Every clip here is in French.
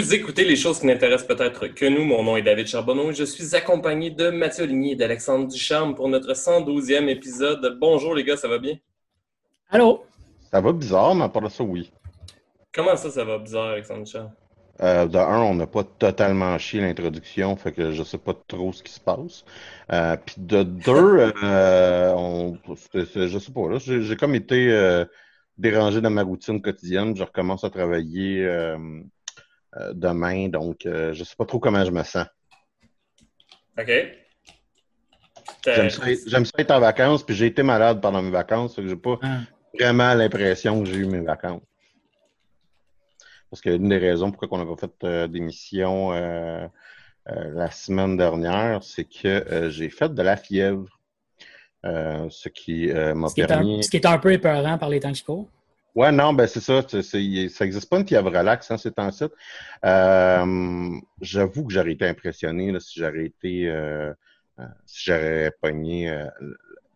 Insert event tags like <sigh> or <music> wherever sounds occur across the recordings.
Vous écoutez les choses qui n'intéressent peut-être que nous. Mon nom est David Charbonneau et je suis accompagné de Mathieu Ligny et d'Alexandre Ducharme pour notre 112e épisode. Bonjour les gars, ça va bien? Allô? Ça va bizarre, mais à part ça, oui. Comment ça, ça va bizarre, Alexandre Ducharme? Euh, de un, on n'a pas totalement chié l'introduction, fait que je sais pas trop ce qui se passe. Euh, Puis de deux, <laughs> euh, on, je sais pas, là, j'ai comme été euh, dérangé dans ma routine quotidienne. Je recommence à travailler demain, donc euh, je sais pas trop comment je me sens. OK. J'aime ça, être- j'aime ça être en vacances, puis j'ai été malade pendant mes vacances, que j'ai pas Ah. vraiment l'impression que j'ai eu mes vacances. Parce que une des raisons pourquoi on n'a pas fait euh, d'émission euh, euh, la semaine dernière, c'est que euh, j'ai fait de la fièvre. Euh, ce qui euh, m'a Ce qui, est un, permis. ce qui est un peu épeurant par les temps qui courent. Ouais, non, ben c'est ça. ça n'existe pas une fièvre relax, hein, c'est en site. Euh, J'avoue que j'aurais été impressionné là, si j'aurais été euh, euh, si j'aurais pogné euh,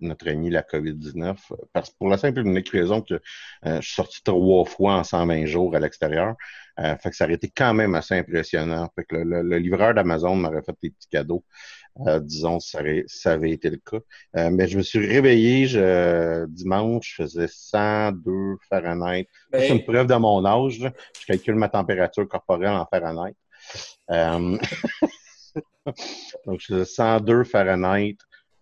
notre ami la COVID-19. Parce pour la simple et unique raison que euh, je suis sorti trois fois en 120 jours à l'extérieur. Fait que ça aurait été quand même assez impressionnant. Fait que le, le- le livreur d'Amazon m'aurait fait des petits cadeaux. Euh, disons, ça, ça avait été le cas. Euh, mais je me suis réveillé je, dimanche, je faisais 102 Fahrenheit. Ça, C'est Ben, une preuve de mon âge. là. Je calcule ma température corporelle en Fahrenheit. Euh, <laughs> Donc, je faisais 102 Fahrenheit,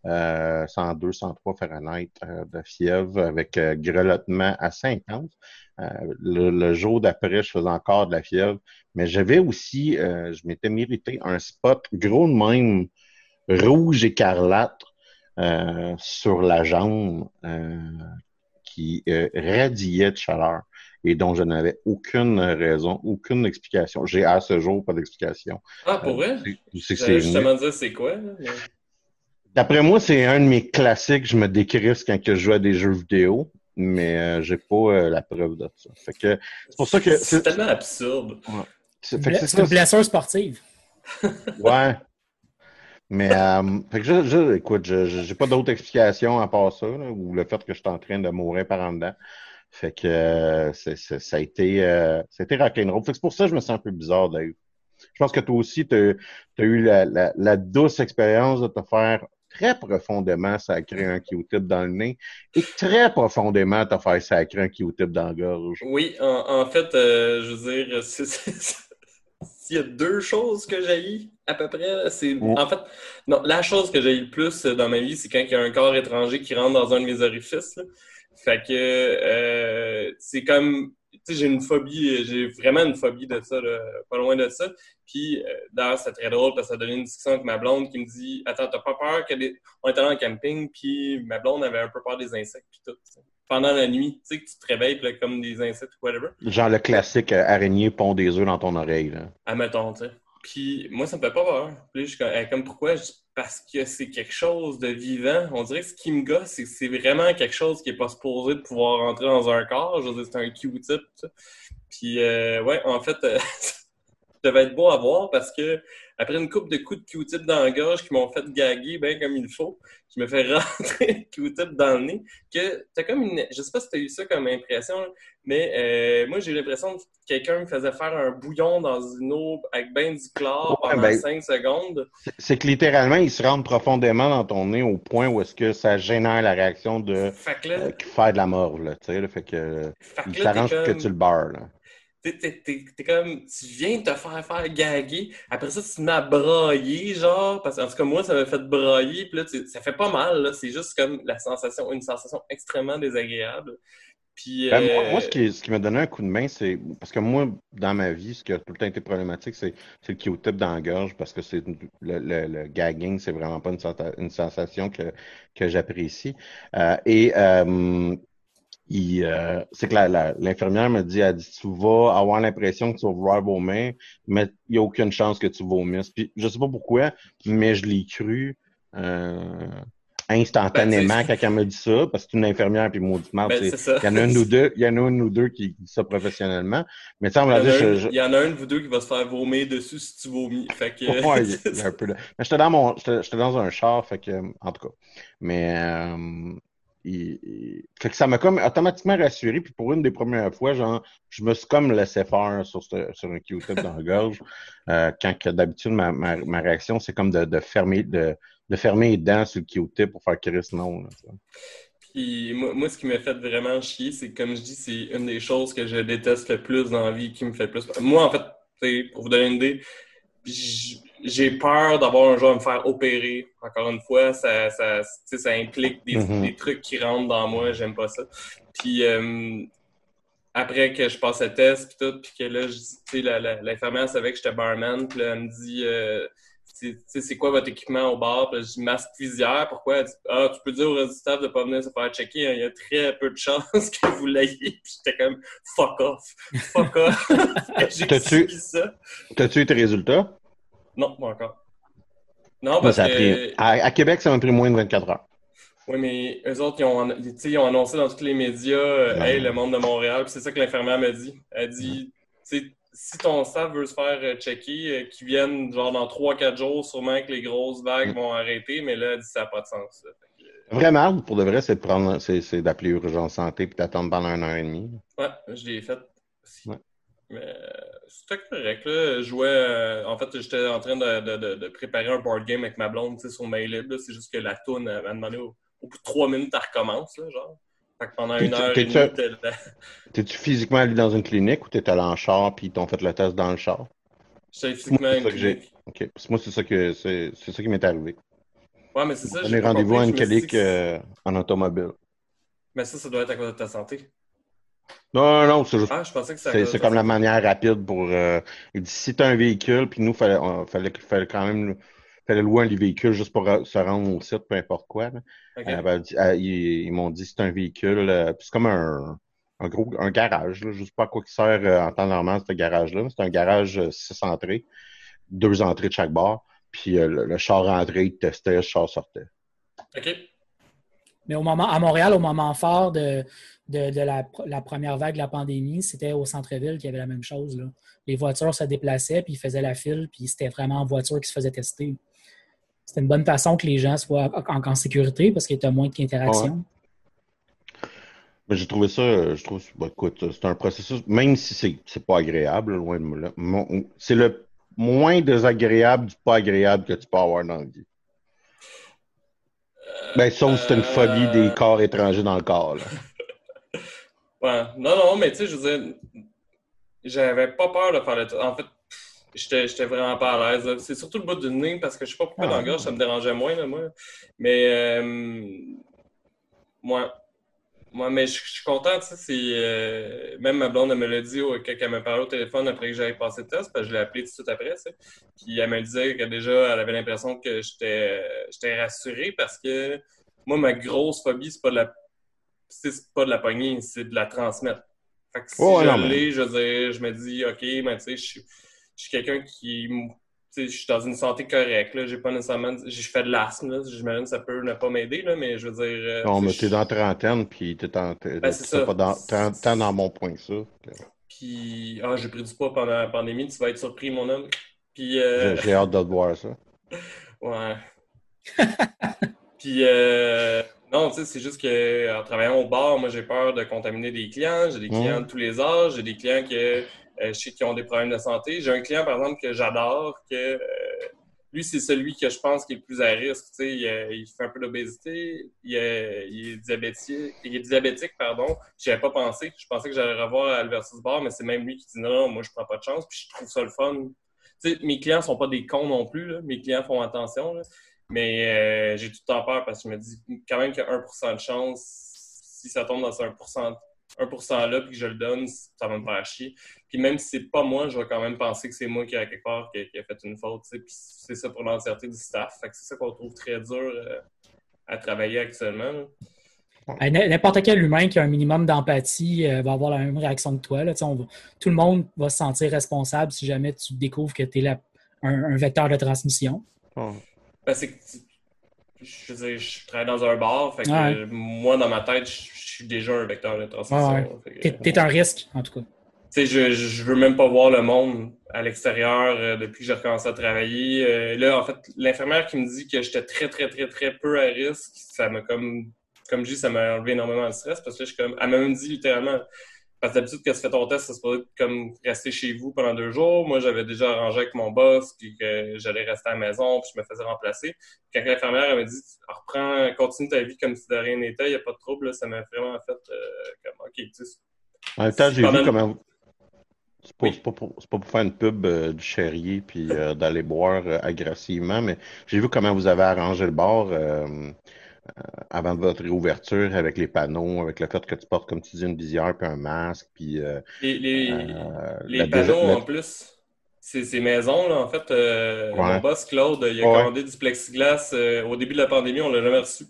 euh, 102, 103 Fahrenheit euh, de fièvre avec euh, grelottement intense. Euh, le, le jour d'après, je faisais encore de la fièvre. Mais j'avais aussi, euh, je m'étais mérité un spot gros de même, rouge écarlate, euh, sur la jambe euh, qui euh, radiait de chaleur et dont je n'avais aucune raison, aucune explication. J'ai à ce jour pas d'explication. ah, pour vrai? C'est- justement dire c'est quoi, mais- D'après moi, c'est un de mes classiques. Je me décrisse quand que je joue à des jeux vidéo, mais euh, j'ai pas euh, la preuve de ça. Fait que c'est pour ça que C'est c'est tellement absurde. c'est- C'est fait que c'est une blessure sportive. Ouais. Mais, euh, fait que je, je- écoute, je, j'ai pas d'autre explication à part ça, là, ou le fait que je suis en train de mourir par en dedans. Fait que euh, c'est, c'est- ça a été, euh, été rock'n'roll. Fait que c'est pour ça que je me sens un peu bizarre, Dave. Je pense que toi aussi, tu as eu la, la, la douce expérience de te faire très profondément sacrer un Q-tip dans le nez et très profondément te faire sacrer un Q-tip dans la gorge. Oui, en, en fait, euh, je veux dire, c'est- c'est- s'il y a deux choses que j'ai à peu près, c'est. En fait, non, la chose que j'ai le plus dans ma vie, c'est quand il y a un corps étranger qui rentre dans un de mes orifices. là. Fait que euh, c'est comme. Tu sais, j'ai une phobie, j'ai vraiment une phobie de ça, là, pas loin de ça. Puis, euh, d'ailleurs, c'est très drôle parce que ça a donné une discussion avec ma blonde qui me dit Attends, t'as pas peur que des. On était allé en camping, puis ma blonde avait un peu peur des insectes, puis tout. Pendant la nuit, tu sais, que tu te réveilles, là, comme des insectes ou whatever. Genre le classique euh, araignée pond des œufs dans ton oreille. Là. Admettons, tu sais. Puis moi, ça me fait pas peur. Puis là, je comme, comme pourquoi? Je parce que c'est quelque chose de vivant. On dirait que ce qui me gosse, c'est que c'est vraiment quelque chose qui est pas supposé de pouvoir rentrer dans un corps. Je veux dire, c'est un Q-tip. Puis euh, ouais, en fait, euh, <laughs> ça devait être beau à voir parce que après une coupe de coups de Q-tip dans la gorge qui m'ont fait gaguer bien comme il faut, je me fais <laughs> rentrer le Q-tip dans le nez. Que t'as comme une, je sais pas si t'as eu ça comme impression, mais euh, moi j'ai eu l'impression que quelqu'un me faisait faire un bouillon dans une eau avec ben du chlore Ouais, pendant ben- 5 secondes. C'est- que littéralement, il se rentre profondément dans ton nez au point où est-ce que ça génère la réaction de Fait que là, euh, faire de la morve, là, tu sais, fait que fait il que là, que tu le beurres, là. T'es, t'es- t'es- t'es comme, tu viens de te faire faire gaguer. Après ça, tu te mets à brailler, genre, parce qu'en tout cas, moi, ça m'a fait brailler, puis là, tu- ça fait pas mal, là. C'est juste comme la sensation, une sensation extrêmement désagréable. Puis, Ben, moi, euh, moi, ce qui, ce qui m'a donné un coup de main, c'est parce que moi, dans ma vie, ce qui a tout le temps été problématique, c'est c'est le Q-tip dans la gorge parce que c'est le, le, le gagging, c'est vraiment pas une, sensation que, que j'apprécie. Euh, et euh, euh, c'est que l'infirmière me dit, elle dit, tu vas avoir l'impression que tu vas vouloir vomir, mais il n'y a aucune chance que tu vomisses. Puis je sais pas pourquoi, mais je l'ai cru. Euh, instantanément Ben, quand elle me dit ça, parce que c'est une infirmière puis mauditement, ben, ça. il y en a une ou deux, il y en a une ou deux qui disent ça professionnellement. Mais sais, on Il y, me en l'a a dit, un, je, il y en a un de vous deux qui va se faire vomir dessus si tu vomis. Fait que, Ouais, il y a- <laughs> il un peu de- Mais j'étais dans mon, j'étais dans un char, fait que, en tout cas. Mais, euh, fait que ça m'a comme automatiquement rassuré. Puis pour une des premières fois, genre, je me suis comme laissé faire sur, sur un Q-tip dans la gorge. <laughs> Euh, quand d'habitude, ma, ma, ma réaction, c'est comme de, de fermer, de, de fermer les dents sur le Q-tip pour faire Chris non. là. Puis moi, moi, ce qui m'a fait vraiment chier, c'est comme je dis, c'est une des choses que je déteste le plus dans la vie, qui me fait le plus. Moi, en fait, pour vous donner une idée, j- j'ai peur d'avoir un jour à me faire opérer. Encore une fois, ça, ça, ça implique des, Mhm. des trucs qui rentrent dans moi, j'aime pas ça. Puis euh, après que je passe le test, puis tout, puis que là, l'infirmière savait que j'étais barman, puis elle me dit. euh, c'est- tu sais, c'est quoi votre équipement au bar? Puis je dis masque visière. Pourquoi? Elle dit, ah, tu peux dire au staff de pas venir se faire checker. hein. Il y a très peu de chances <laughs> que vous l'ayez. Puis j'étais comme, fuck off. Fuck off. <laughs> <laughs> J'ai ça. T'as-tu eu tes résultats? Non, pas encore. Non, parce ça que. pris, à, à Québec, ça m'a pris moins de 24 heures. Oui, mais eux autres, ils ont, ils ont annoncé dans tous les médias, euh, Ouais. hey, le monde de Montréal. Puis c'est ça que l'infirmière m'a dit. Elle dit, si ton staff veut se faire euh, checker, euh, qu'ils viennent genre dans 3-4 jours, sûrement que les grosses vagues Mm. vont arrêter. Mais là, elle dit, ça n'a pas de sens. que, Vraiment, pour de vrai, c'est de prendre, c'est, d'appeler Urgence Santé puis d'attendre pendant un an et demi. Ouais, je l'ai fait aussi. Ouais. Mais euh, c'était correct. Là. Je jouais. euh, en fait, j'étais en train de, de- de- de préparer un board game avec ma blonde sur Mailib. là. C'est juste que la toune, m'a demandé au, au bout de trois minutes, elle recommence. Là, genre. Fait que pendant une heure. <laughs> T'es-tu physiquement allé dans une clinique ou t'es allé en char puis ils t'ont fait le test dans le char? J'étais physiquement c'est à une clinique. Moi, c'est ça que c'est, ça qui m'est arrivé. Ouais, mais c'est ça. On est rendez-vous à une clinique que- euh, en automobile. Mais ça, ça doit être à cause de ta santé. Non, non, c'est juste. Ah, je pensais que ça C'est, comme la manière rapide pour. Euh, il dit si t'as un véhicule, puis nous, fallait, on- fallait, fallait quand même. Fallait louer un véhicule juste pour euh, se rendre au site, peu importe quoi. Euh, ben, elle- ils, ils m'ont dit c'est un véhicule, euh, puis c'est comme un, un gros un garage. Là, je sais pas à quoi il sert euh, en temps normal ce garage-là, mais c'est un garage euh, six entrées, deux entrées de chaque bar. Puis euh, le, le char rentré, il testait, le char sortait. Ok. Mais au moment, à Montréal, au moment fort de, de, de la, la première vague de la pandémie, c'était au centre-ville qu'il y avait la même chose. là. Les voitures se déplaçaient, puis ils faisaient la file, puis c'était vraiment en voiture qui se faisait tester. C'était une bonne façon que les gens soient en, en sécurité parce qu'il y a moins d'interactions. Mais j'ai trouvé ça, euh, je trouve, bah, écoute, c'est un processus, même si c'est, c'est pas agréable, loin de là, c'est le moins désagréable du pas agréable que tu peux avoir dans la vie. Ben, sauf si t'as une phobie Euh, des corps étrangers dans le corps, là. Ouais. Non, non, mais tu sais, je veux dire, j'avais pas peur de faire le test. En fait, j'étais j'étais vraiment pas à l'aise. C'est surtout le bout du nez, parce que je sais pas pourquoi Ah. dans la gorge, ça me dérangeait moins, là, moi. Mais, euh, moi, moi, mais je suis content, tu sais, euh, même ma blonde, elle me l'a dit oh, quand elle me parlait au téléphone après que j'avais passé le test, parce que je l'ai appelé tout de suite après, tu sais. Puis elle me disait que déjà, elle avait l'impression que j'étais j'étais rassuré parce que moi, ma grosse phobie, c'est pas de la c'est c'est pas de la poignée, c'est de la transmettre. Fait que si Ouais, je non, mais- je dire, je me dis, OK, mais tu sais, je suis- je suis quelqu'un qui, je suis dans une santé correcte. J'ai pas nécessairement. Je fais de l'asthme. J'imagine que ça peut ne pas m'aider, mais je veux dire. Euh, non, mais t'es dans la trentaine, puis t'es ben, pas dans, tant dans mon point que ça. Puis, ah, j'ai pris du poids pendant la pandémie. Tu vas être surpris, mon homme. Puis. Euh... J'ai hâte de te voir ça. <laughs> ouais. puis, euh... non, tu sais, c'est juste qu'en travaillant au bar, moi, j'ai peur de contaminer des clients. J'ai des clients de tous les âges. J'ai des clients que euh, je sais qu'ils ont des problèmes de santé. J'ai un client, par exemple, que j'adore, que euh, lui, c'est celui que je pense qui est le plus à risque. Tu sais, il, fait un peu d'obésité, il, est diabétique, il est diabétique, pardon. J'y avais pas pensé. Je pensais que j'allais revoir Albertus Bar, mais c'est même lui qui dit non, moi, je prends pas de chance. Puis je trouve ça le fun. Tu sais, mes clients sont pas des cons non plus. Mes clients font attention. Mais euh, j'ai tout le temps peur parce que je me dis quand même qu'il y a 1% de chance si ça tombe dans ce 1%, 1 là, puis que je le donne, ça va me faire chier. Puis même si c'est pas moi, je vais quand même penser que c'est moi qui, a quelque part, qui, a fait une faute. Puis c'est ça pour l'entièreté du staff. Fait que c'est ça qu'on trouve très dur euh, à travailler actuellement. N'importe quel humain qui a un minimum d'empathie euh, va avoir la même réaction que toi. Là. tout le monde va se sentir responsable si jamais tu découvres que tu es un, vecteur de transmission. Ben, je, je travaille dans un bar, fait que moi, dans ma tête, je, suis déjà un vecteur de transmission. Tu es, un risque, en tout cas. Je, je veux même pas voir le monde à l'extérieur euh, depuis que j'ai recommencé à travailler. Euh, là, en fait, l'infirmière qui me dit que j'étais très, très, très, très peu à risque, ça m'a comme, comme je dis, ça m'a enlevé énormément de stress parce que là, je suis comme, elle m'a même dit littéralement, parce que d'habitude, quand tu fais ton test, ça se peut comme rester chez vous pendant deux jours. Moi, j'avais déjà arrangé avec mon boss, puis que j'allais rester à la maison, puis je me faisais remplacer. Quand l'infirmière m'a dit reprends, continue ta vie comme si de rien n'était, il n'y a pas de trouble, ça m'a vraiment fait euh, comme OK, tu sais. En même temps, j'ai vu comment. C'est pas, pas, pour faire une pub euh, du chéri puis euh, d'aller boire agressivement, mais j'ai vu comment vous avez arrangé le bar. Euh, avant votre réouverture avec les panneaux, avec le fait que tu portes, comme tu dis, une visière puis un masque. Puis, euh, les, les, euh, panneaux, en plus, c'est ces maisons, là, en fait, mon boss Claude, il a commandé du plexiglas. au début de la pandémie, on l'a jamais reçu.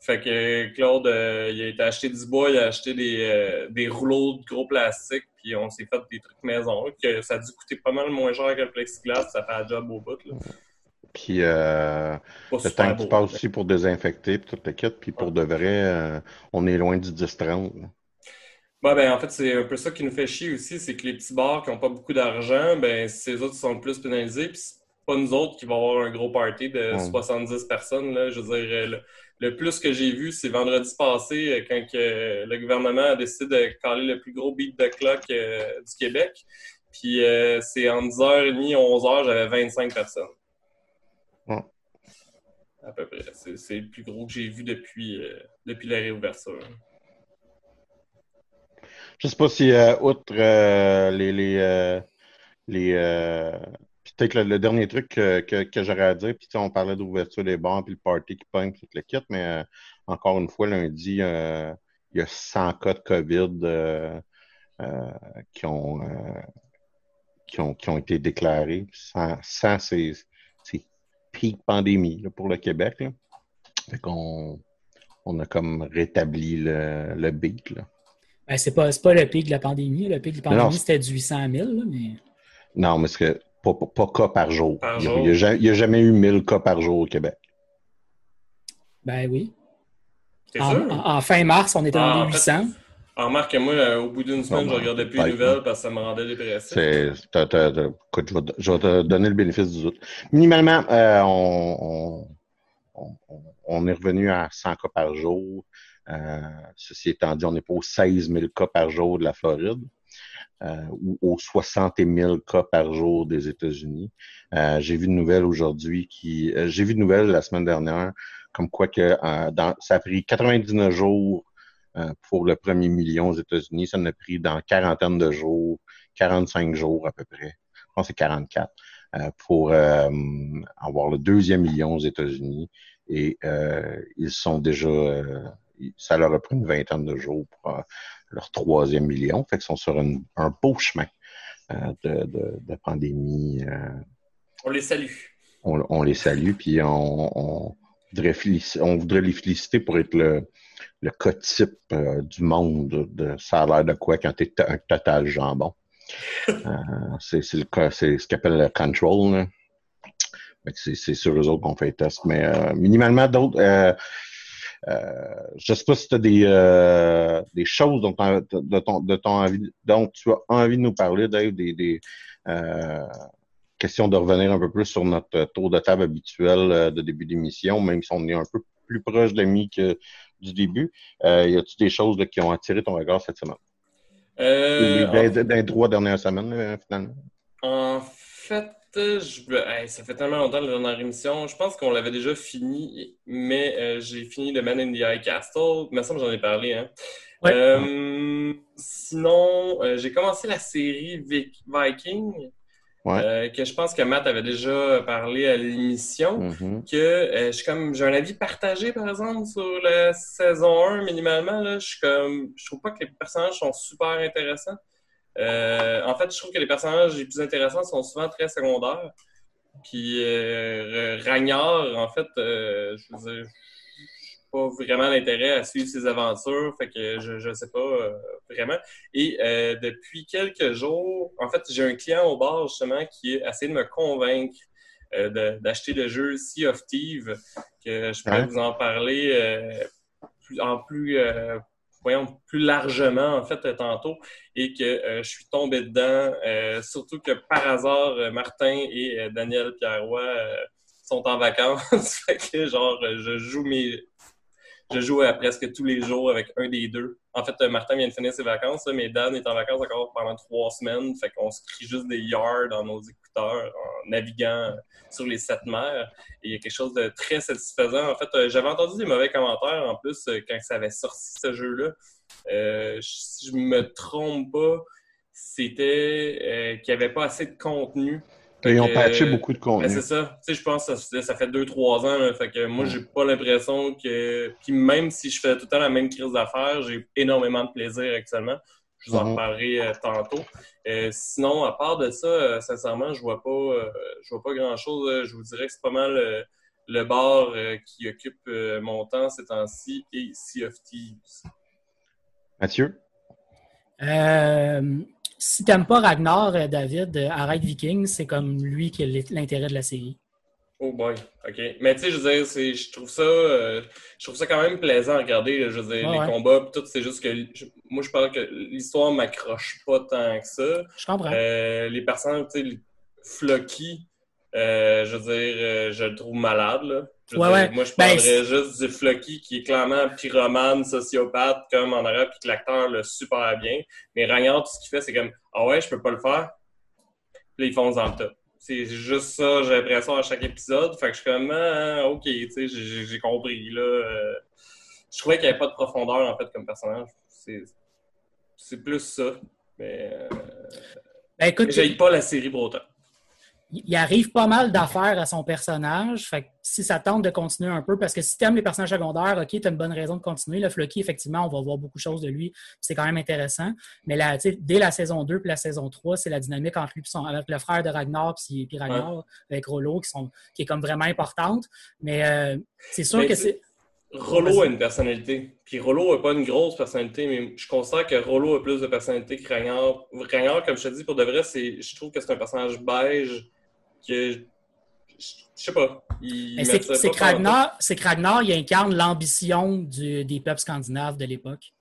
Fait que Claude, il a été acheté du bois, il a acheté des, des rouleaux de gros plastique, puis on s'est fait des trucs maison. Que ça a dû coûter pas mal moins cher que le plexiglas, ça fait un job au bout. Là. Puis euh, le temps que tu passes aussi pour désinfecter, puis toute la quête, puis pour de vrai, euh, on est loin du 10-30. ben, en fait, c'est un peu ça qui nous fait chier aussi, c'est que les petits bars qui n'ont pas beaucoup d'argent, ben, ces autres sont plus pénalisés, puis c'est pas nous autres qui vont avoir un gros party de 70 personnes. Là. Je veux dire, le, plus que j'ai vu, c'est vendredi passé, euh, quand que le gouvernement a décidé de caler le plus gros beat de clock du Québec. Puis c'est en 10h30, 11h, j'avais 25 personnes. À peu près. C'est le plus gros que j'ai vu depuis, euh, depuis la réouverture. Je ne sais pas si, euh, outre euh, les. les, les peut-être le, dernier truc que, que, j'aurais à dire, puis on parlait d'ouverture des bars, puis le party qui pogne, tout le kit, mais encore une fois, lundi, il y a 100 cas de COVID qui, ont, qui, ont, qui ont été déclarés. 100, 100 c'est peak pandémie pour le Québec. Là. Fait qu'on on a comme rétabli le, le beat. Là. Ben, c'est pas, pas le pic de la pandémie. Le pic de la pandémie, c'était du 800 000. mais... Non, mais c'est pas, pas, cas par jour. il n'y a, jamais eu 1000 cas par jour au Québec. Ben oui. En, fin mars, on était dans ah, les 800. En remarque, moi, euh, au bout d'une semaine, je regardais plus les nouvelles parce que ça me rendait dépressif. écoute, je, vais, je, vais, te donner le bénéfice du doute. Minimalement, euh, on, on, on, est revenu à 100 cas par jour. Euh, ceci étant dit, on n'est pas aux 16 000 cas par jour de la Floride. Euh, ou aux 60 000 cas par jour des États-Unis. Euh, j'ai vu une nouvelle aujourd'hui qui, euh, j'ai vu une nouvelle la semaine dernière, comme quoi que dans, ça a pris 99 jours pour le premier million aux États-Unis. Ça en a pris dans quarantaine de jours, 45 jours à peu près. Je pense que c'est 44 euh, pour euh, avoir le deuxième million aux États-Unis. Et ils sont déjà, ça leur a pris une vingtaine de jours pour leur troisième million. Fait qu'ils sont sur un beau chemin de, de, pandémie. on les salue. On, les salue, puis on, on, on voudrait les féliciter pour être le, le cas type euh, du monde de ça a l'air de quoi quand tu es un total jambon. <laughs> Euh, c'est ce qu'on appelle le control. C'est sur eux autres qu'on fait le test. Mais euh, minimalement, d'autres. Euh, euh, je ne sais pas si tu as des, des choses dont, de ton, de ton envie, dont tu as envie de nous parler, Dave, des, des questions de revenir un peu plus sur notre tour de table habituel de début d'émission, même si on est un peu plus proche de mi que du début. y a-t-il des choses qui ont attiré ton regard cette semaine? Euh, dans, les trois dernières semaines, finalement? En fait, je... ça fait tellement longtemps la dernière émission. Je pense qu'on l'avait déjà fini, mais euh, j'ai fini le Man in the High Castle. Il me semble que j'en ai parlé. Hein. Euh, sinon, euh, j'ai commencé la série Viking. Euh, que je pense que Matt avait déjà parlé à l'émission, mm-hmm. que euh, je suis comme j'ai un avis partagé par exemple sur la saison 1 minimalement là, je suis comme je trouve pas que les personnages sont super intéressants. Euh, en fait, je trouve que les personnages les plus intéressants sont souvent très secondaires. Puis Ragnard, en fait, je veux dire, pas vraiment l'intérêt à suivre ses aventures, fait que je ne sais pas euh, vraiment. Et euh, depuis quelques jours, en fait, j'ai un client au bar justement qui a essayé de me convaincre euh, d'acheter le jeu Sea of Thieves, que je pourrais vous en parler en plus, voyons, plus largement en fait tantôt, et que je suis tombé dedans, surtout que par hasard, Martin et Daniel Pierrois sont en vacances, <laughs> fait que genre je joue mes je joue à presque tous les jours avec un des deux. En fait, Martin vient de finir ses vacances, mais Dan est en vacances encore pendant trois semaines. Fait qu'on se crie juste des yards dans nos écouteurs en naviguant sur les sept mers. Et il y a quelque chose de très satisfaisant. En fait, euh, j'avais entendu des mauvais commentaires en plus euh, quand ça avait sorti ce jeu-là. Euh, si je me trompe pas, c'était qu'il n'y avait pas assez de contenu ils ont patché beaucoup de contenu. Ben, c'est ça. Tu sais, je pense que ça, fait 2-3 ans. fait que moi, j'ai pas l'impression que. Puis même si je fais tout le temps la même crise d'affaires, j'ai énormément de plaisir actuellement. Je vous en mhm. parlerai euh, tantôt. Euh, sinon, à part de ça, euh, sincèrement, je vois pas je vois pas grand chose. je vous dirais que c'est pas mal le bar qui occupe mon temps ces temps-ci et Sea of Thieves. Mathieu? Si t'aimes pas Ragnar, euh, David, euh, arrête Viking, c'est comme lui qui a l'intérêt de la série. Oh boy, ok. Mais tu sais, je veux dire, je trouve ça, euh, je trouve ça quand même plaisant à regarder. Je veux dire, les combats, tout, c'est juste que moi, je parle que l'histoire m'accroche pas tant que ça. Je comprends. les personnes, tu sais, Flocky, je veux dire, je le trouve malade. Là. Moi, je ben, parlerais juste du Flocky qui est clairement pyromane, sociopathe, comme en arabe, puis que l'acteur le super bien. Mais Ragnard, tout ce qu'il fait, c'est comme Ah ouais, je peux pas le faire. Puis là, il fonce dans le top. C'est juste ça, j'ai l'impression à chaque épisode. Fait que je suis comme ah, OK, tu sais, j'ai compris. Là, euh. je trouvais qu'il n'y avait pas de profondeur, en fait, comme personnage. C'est plus ça. Mais. Euh... Ben, écoute, pas la série pour autant il arrive pas mal d'affaires à son personnage. Fait si ça tente de continuer un peu, parce que si tu aimes les personnages secondaires, OK, tu as une bonne raison de continuer. Le Floki, effectivement, on va voir beaucoup de choses de lui. C'est quand même intéressant. Mais là, dès la saison 2 puis la saison 3, c'est la dynamique entre lui et son, avec le frère de Ragnar puis, Ragnar, avec Rollo, qui, sont, qui est comme vraiment importante. Mais euh, c'est sûr que c'est. Rollo a une personnalité. Puis Rollo n'a pas une grosse personnalité, mais je considère que Rollo a plus de personnalité que Ragnar. Ragnar, comme je te dis, pour de vrai, je trouve que c'est un personnage beige que je sais pas. C'est que Ragnar, il incarne l'ambition des peuples scandinaves de l'époque.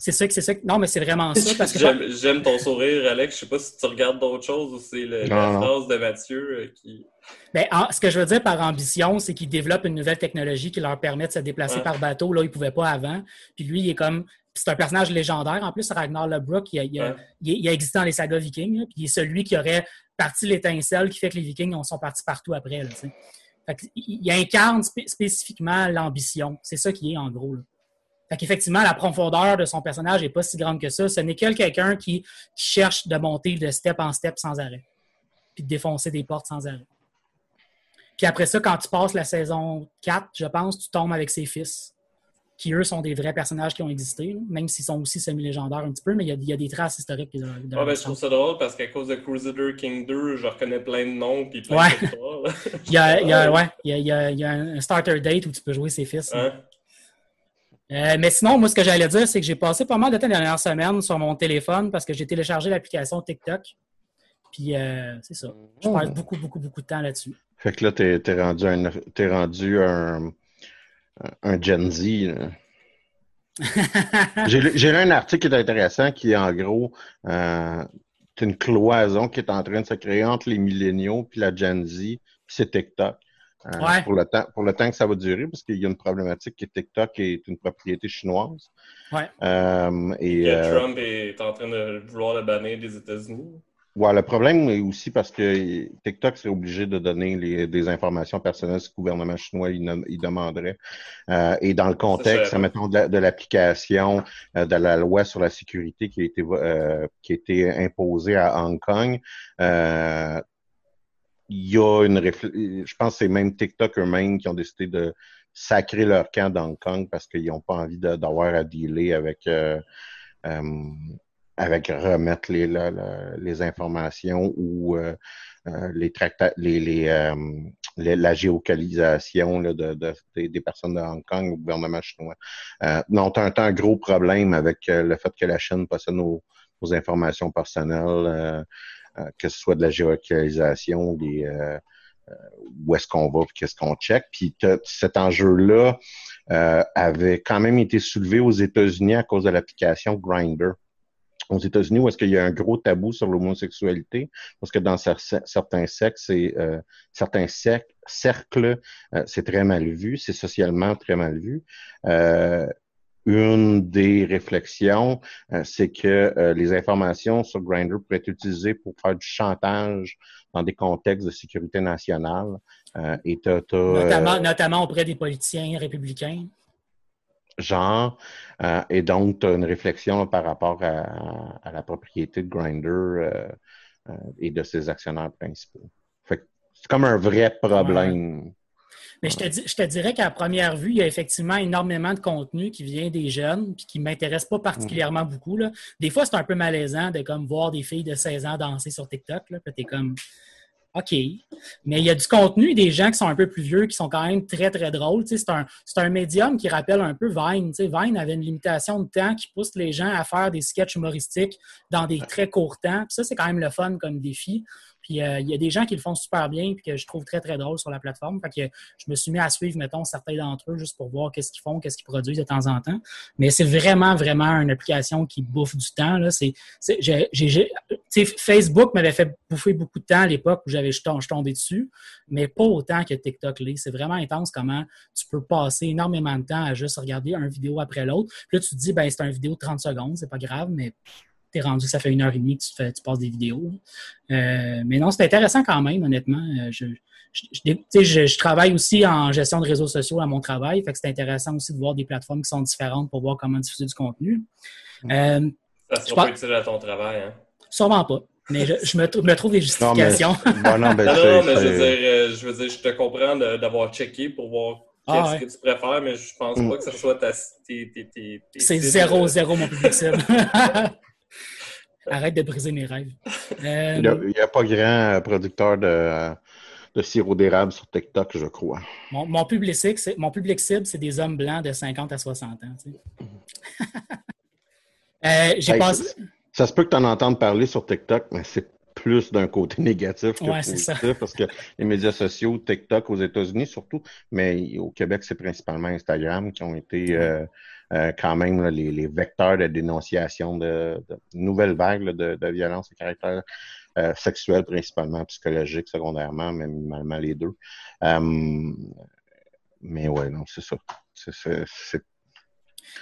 C'est ça que c'est ça. Non, mais c'est vraiment ça. parce que J'aime ton sourire, Alex. Je sais pas si tu regardes d'autres choses ou c'est la phrase de Mathieu euh, qui. Ben, ce que je veux dire par ambition, c'est qu'ils développent une nouvelle technologie qui leur permet de se déplacer par bateau. Là, ils ne pouvaient pas avant. Puis lui, il est comme. C'est un personnage légendaire. En plus, Ragnar Lodbrok, il, il, a, il, a existé dans les sagas vikings. puis il est celui qui aurait parti l'étincelle qui fait que les Vikings sont partis partout après. il incarne spécifiquement l'ambition. C'est ça qui est en gros. Là. Fait qu'effectivement, la profondeur de son personnage n'est pas si grande que ça. Ce n'est que quelqu'un qui, cherche de monter de step en step sans arrêt. Puis de défoncer des portes sans arrêt. Puis après ça, quand tu passes la saison 4, je pense, tu tombes avec ses fils qui eux sont des vrais personnages qui ont existé, même s'ils sont aussi semi-légendaires un petit peu, mais il y a, des traces historiques. De, ah, ben, je trouve ça drôle parce qu'à cause de Crusader King 2, je reconnais plein de noms puis plein ouais. d'histoires. <laughs> il, y a, il, y a, ouais, il, y a, il y a un starter date où tu peux jouer ses fils. Hein? Euh, mais sinon, moi, ce que j'allais dire, c'est que j'ai passé pas mal de temps la dernière semaine sur mon téléphone parce que j'ai téléchargé l'application TikTok. Puis, euh, c'est ça. Je passe beaucoup, beaucoup, beaucoup de temps là-dessus. Fait que là, t'es es rendu un, t'es rendu un, un Gen Z. J'ai lu un article qui est intéressant qui est en gros euh, une cloison qui est en train de se créer entre les milléniaux puis la Gen Z, puis c'est TikTok. Euh, Ouais. pour, le temps, pour le temps que ça va durer, parce qu'il y a une problématique que TikTok est une propriété chinoise. Ouais. Euh, et, Que euh, Trump est en train de vouloir le bannir des États-Unis. Ouais, le problème est aussi parce que TikTok serait obligé de donner les- des informations personnelles si le gouvernement chinois il, il demanderait. Euh, et dans le contexte, mettons, de la- de l'application euh, de la loi sur la sécurité qui a été, euh, qui a été imposée à Hong Kong, euh, il y a une je pense que c'est même TikTok eux-mêmes qui ont décidé de sacrer leur camp d'Hong Kong parce qu'ils n'ont pas envie d'avoir à dealer avec euh, avec remettre les, les informations ou euh, euh, les tracta les, les, euh, la géolocalisation là, de, de- des, personnes de Hong Kong au gouvernement chinois. Euh, non, tu as, un gros problème avec euh, le fait que la Chine possède nos, nos informations personnelles, euh, que ce soit de la géolocalisation, des, où est-ce qu'on va, qu'est-ce qu'on check. Puis cet enjeu-là avait quand même été soulevé aux États-Unis à cause de l'application Grindr aux États-Unis où est-ce qu'il y a un gros tabou sur l'homosexualité, parce que dans cer- certains sexes et euh, certains cer- cercles, euh, c'est très mal vu, c'est socialement très mal vu. Euh, une des réflexions, euh, c'est que euh, les informations sur Grindr pourraient être utilisées pour faire du chantage dans des contextes de sécurité nationale. Euh, et t'as, euh, Notamment, notamment auprès des politiciens républicains. Genre. Euh, et donc, tu as une réflexion là, par rapport à, à la propriété de Grindr euh, euh, et de ses actionnaires principaux. Fait c'est comme un vrai problème. Mais je te, dis- je te dirais qu'à première vue, il y a effectivement énormément de contenu qui vient des jeunes puis qui ne m'intéresse pas particulièrement beaucoup. Là. Des fois, c'est un peu malaisant de comme voir des filles de 16 ans danser sur TikTok. Là, puis t'es comme OK. Mais il y a du contenu des gens qui sont un peu plus vieux, qui sont quand même très, très drôles. Tu sais, C'est un, c'est un médium qui rappelle un peu Vine. Tu sais, Vine avait une limitation de temps qui pousse les gens à faire des sketchs humoristiques dans des très courts temps. Puis ça, c'est quand même le fun comme défi. Puis euh, il y a des gens qui le font super bien puis que je trouve très, très drôle sur la plateforme. Fait que je me suis mis à suivre, mettons, certains d'entre eux juste pour voir qu'est-ce qu'ils font, qu'est-ce qu'ils produisent de temps en temps. Mais c'est vraiment, vraiment une application qui bouffe du temps. C'est, Facebook m'avait fait bouffer beaucoup de temps à l'époque où j'avais je tom- je tombais dessus, mais pas autant que TikTok l'est. C'est vraiment intense comment tu peux passer énormément de temps à juste regarder une vidéo après l'autre. Puis là, tu te dis, ben, c'est une vidéo de 30 secondes, c'est pas grave, mais t'es rendu que ça fait une heure et demie que tu, fais, tu passes des vidéos. Euh, mais non, c'est intéressant quand même, honnêtement. Euh, je, je, je- tu sais, je- je travaille aussi en gestion de réseaux sociaux à mon travail, fait que c'est intéressant aussi de voir des plateformes qui sont différentes pour voir comment diffuser du contenu. Euh, Ça sera pas utile à ton travail. Hein? sûrement pas, mais je, je me, trou- me trouve des Non, mais, justifications. bon, non, ben, Non, c'est- non, mais je veux, dire, euh, je veux dire, je te comprends d'avoir checké pour voir Ah, qu'est-ce ouais. que tu préfères, mais je pense Mm. pas que ce soit ta, C'est zéro, zéro mon public cible. <laughs> Arrête de briser mes rêves. <laughs> Euh, il n'y a, pas grand euh, producteur de, de sirop d'érable sur TikTok, je crois. mon, mon public cible, c'est- des hommes blancs de 50 à 60 ans. tu sais. <laughs> Euh, J'ai Hey, passé. ça, se peut que tu en entendes parler sur TikTok, mais c'est plus d'un côté <laughs> négatif que Ouais, c'est positif, ça. parce que les médias sociaux, TikTok aux États-Unis surtout, mais au Québec, c'est principalement Instagram qui ont été euh, euh, quand même là, les, les vecteurs de dénonciation de, de nouvelles vagues là, de, de violence à caractère euh, sexuel, principalement psychologique, secondairement, mais minimalement les deux. Euh, mais ouais, non, c'est ça. C'est-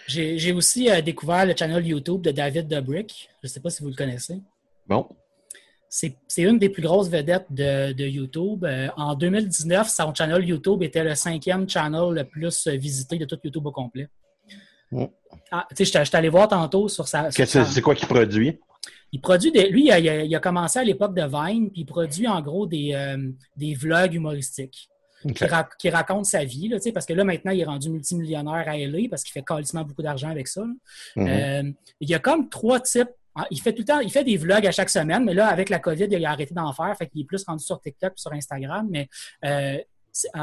J'ai j'ai aussi euh, découvert le channel YouTube de David Dobrik. Je ne sais pas si vous le connaissez. bon. C'est c'est une des plus grosses vedettes de, de YouTube. Euh, en 2019, son channel YouTube était le cinquième channel le plus visité de tout YouTube au complet. Mm. Ah, tu sais, j'étais- j'étais allé voir tantôt sur sa. c'est quoi qu'il produit? Il produit des. Lui, il a, il commencé à l'époque de Vine, puis il produit en gros des, euh, des vlogs humoristiques qui, ra- qui racontent sa vie, là, parce que là, maintenant, il est rendu multimillionnaire à LA parce qu'il fait quasiment beaucoup d'argent avec ça. Mhm. Euh, il y a comme trois types. Il fait tout le temps, il fait des vlogs à chaque semaine, mais là, avec la COVID, il a arrêté d'en faire, fait qu'il est plus rendu sur TikTok sur Instagram, mais euh,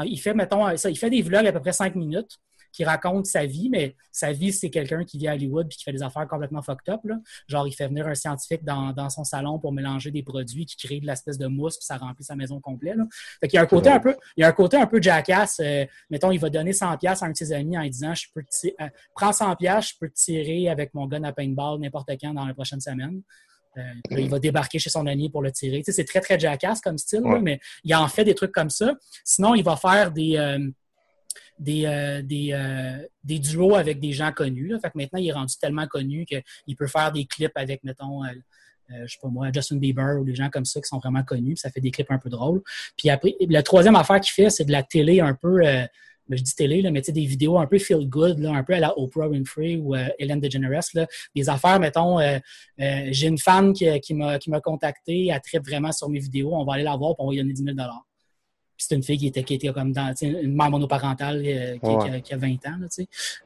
il fait, mettons, ça, il fait des vlogs à peu près cinq minutes. Qui raconte sa vie, mais sa vie, c'est quelqu'un qui vit à Hollywood et qui fait des affaires complètement fucked up. Là. Genre, il fait venir un scientifique dans, dans, son salon pour mélanger des produits qui créent de l'espèce de mousse puis ça remplit sa maison complète. Là. Fait qu'il y a un côté un peu, il y a un côté un peu jackass. Euh, mettons, il va donner 100 pièces à un de ses amis en lui disant, je peux euh, prends 100 pièces, je peux te tirer avec mon gun à paintball n'importe quand dans la prochaine semaine. Euh, il va débarquer chez son ami pour le tirer. Tu sais, c'est très, très jackass comme style, là, mais il en fait des trucs comme ça. Sinon, il va faire des, euh, des, euh, des, des, duos avec des gens connus. Là. Fait que maintenant, il est rendu tellement connu qu'il peut faire des clips avec, mettons, je sais pas moi, Justin Bieber ou des gens comme ça qui sont vraiment connus. ça fait des clips un peu drôles. Puis après, la troisième affaire qu'il fait, c'est de la télé un peu je dis télé, là, mais des vidéos un peu feel good, là, un peu à la Oprah Winfrey ou euh, Ellen DeGeneres, là, des affaires, mettons, euh, euh, j'ai une fan qui, qui m'a contacté, elle tripe vraiment sur mes vidéos, on va aller la voir, pour lui donner 10 000 Puis c'est une fille qui était, qui était comme dans une mère monoparentale qui, a, 20 ans. Là,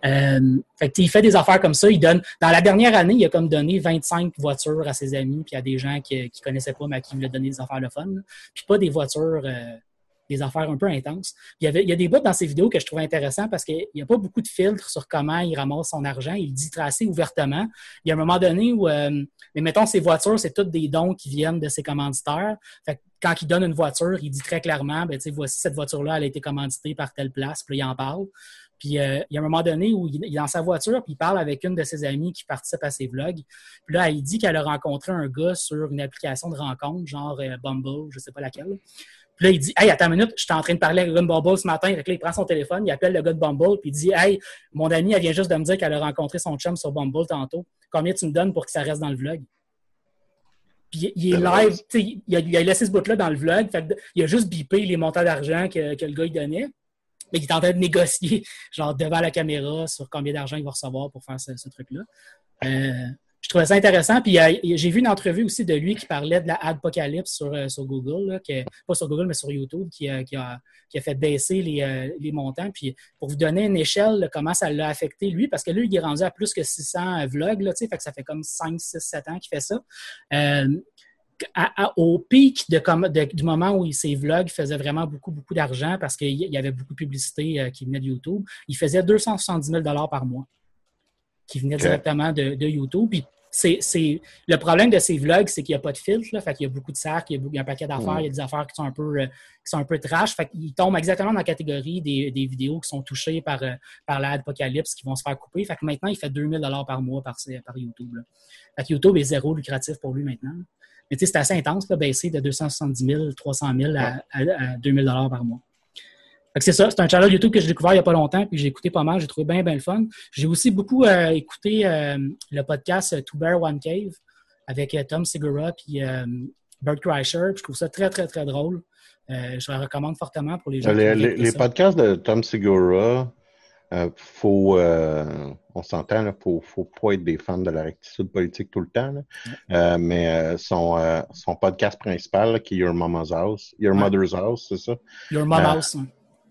euh, fait que, il fait des affaires comme ça. Il donne, dans la dernière année, il a comme donné 25 voitures à ses amis, puis à des gens qui ne connaissaient pas, mais à qui il voulait donner des affaires de fun. Puis pas des voitures des affaires un peu intenses. Il y, avait, il y a des bouts dans ces vidéos que je trouve intéressants parce qu'il n'y a pas beaucoup de filtres sur comment il ramasse son argent. Il dit assez ouvertement. Il y a un moment donné où, euh, mais mettons, ces voitures, c'est toutes des dons qui viennent de ses commanditaires. Fait quand il donne une voiture, il dit très clairement, ben, voici cette voiture-là, elle a été commanditée par telle place, puis il en parle. Puis euh, il y a un moment donné où il, est dans sa voiture, puis il parle avec une de ses amies qui participe à ses vlogs. Puis là, il dit qu'elle a rencontré un gars sur une application de rencontre, genre euh, Bumble, je sais pas laquelle. Puis là, il dit Hey, attends une minute, je suis en train de parler avec de Bumble ce matin. Fait là, il prend son téléphone, il appelle le gars de Bumble, puis il dit Hey, mon ami, elle vient juste de me dire qu'elle a rencontré son chum sur Bumble tantôt. Combien tu me donnes pour que ça reste dans le vlog? Puis il est live, il a, il a laissé ce bout-là dans le vlog. Fait il a juste bipé les montants d'argent que, que, le gars il donnait. Mais il est en train de négocier, <laughs> genre devant la caméra, sur combien d'argent il va recevoir pour faire ce, ce truc-là. Euh, je trouvais ça intéressant. Puis euh, j'ai vu une entrevue aussi de lui qui parlait de la Adpocalypse sur, euh, Google, pas sur Google, mais sur YouTube, qui, qui, a, fait baisser les, euh, montants. Puis pour vous donner une échelle comment ça l'a affecté lui, parce que lui, il est rendu à plus que 600 vlogs, là, fait que ça fait comme 5, 6, 7 ans qu'il fait ça. au pic du moment où ses vlogs faisaient vraiment beaucoup, beaucoup d'argent parce qu'il y avait beaucoup de publicité qui venait de YouTube, il faisait 270 000 par mois qui venait directement de, YouTube. Puis c'est, le problème de ces vlogs, c'est qu'il n'y a pas de filtre. Là, fait qu'il y a beaucoup de cercles, il y a, un paquet d'affaires, mm. il y a des affaires qui sont un peu, euh, qui sont un peu trash. Fait qu'ils tombent exactement dans la catégorie des, vidéos qui sont touchées par, euh, par l'Apocalypse, qui vont se faire couper. Fait que maintenant, il fait 2000 par mois par, par YouTube. Fait que YouTube est zéro lucratif pour lui maintenant. Mais tu sais, c'est assez intense, là, baisser de 270 000, 300 000 à, à 2000 par mois c'est ça, c'est un channel YouTube que j'ai découvert il n'y a pas longtemps, puis j'ai écouté pas mal, j'ai trouvé bien, bien le fun. J'ai aussi beaucoup euh, écouté euh, le podcast euh, Two Bear One Cave avec Tom Segura et Bert Kreischer. Je trouve ça très, très, très drôle. je le recommande fortement pour les gens les, qui les, podcasts de Tom Segura, faut, on s'entend, il ne faut, faut, pas être des fans de la rectitude politique tout le temps. mais son, son podcast principal, qui est Your Mama's House, Your Mother's House, c'est ça? Your Mama's House.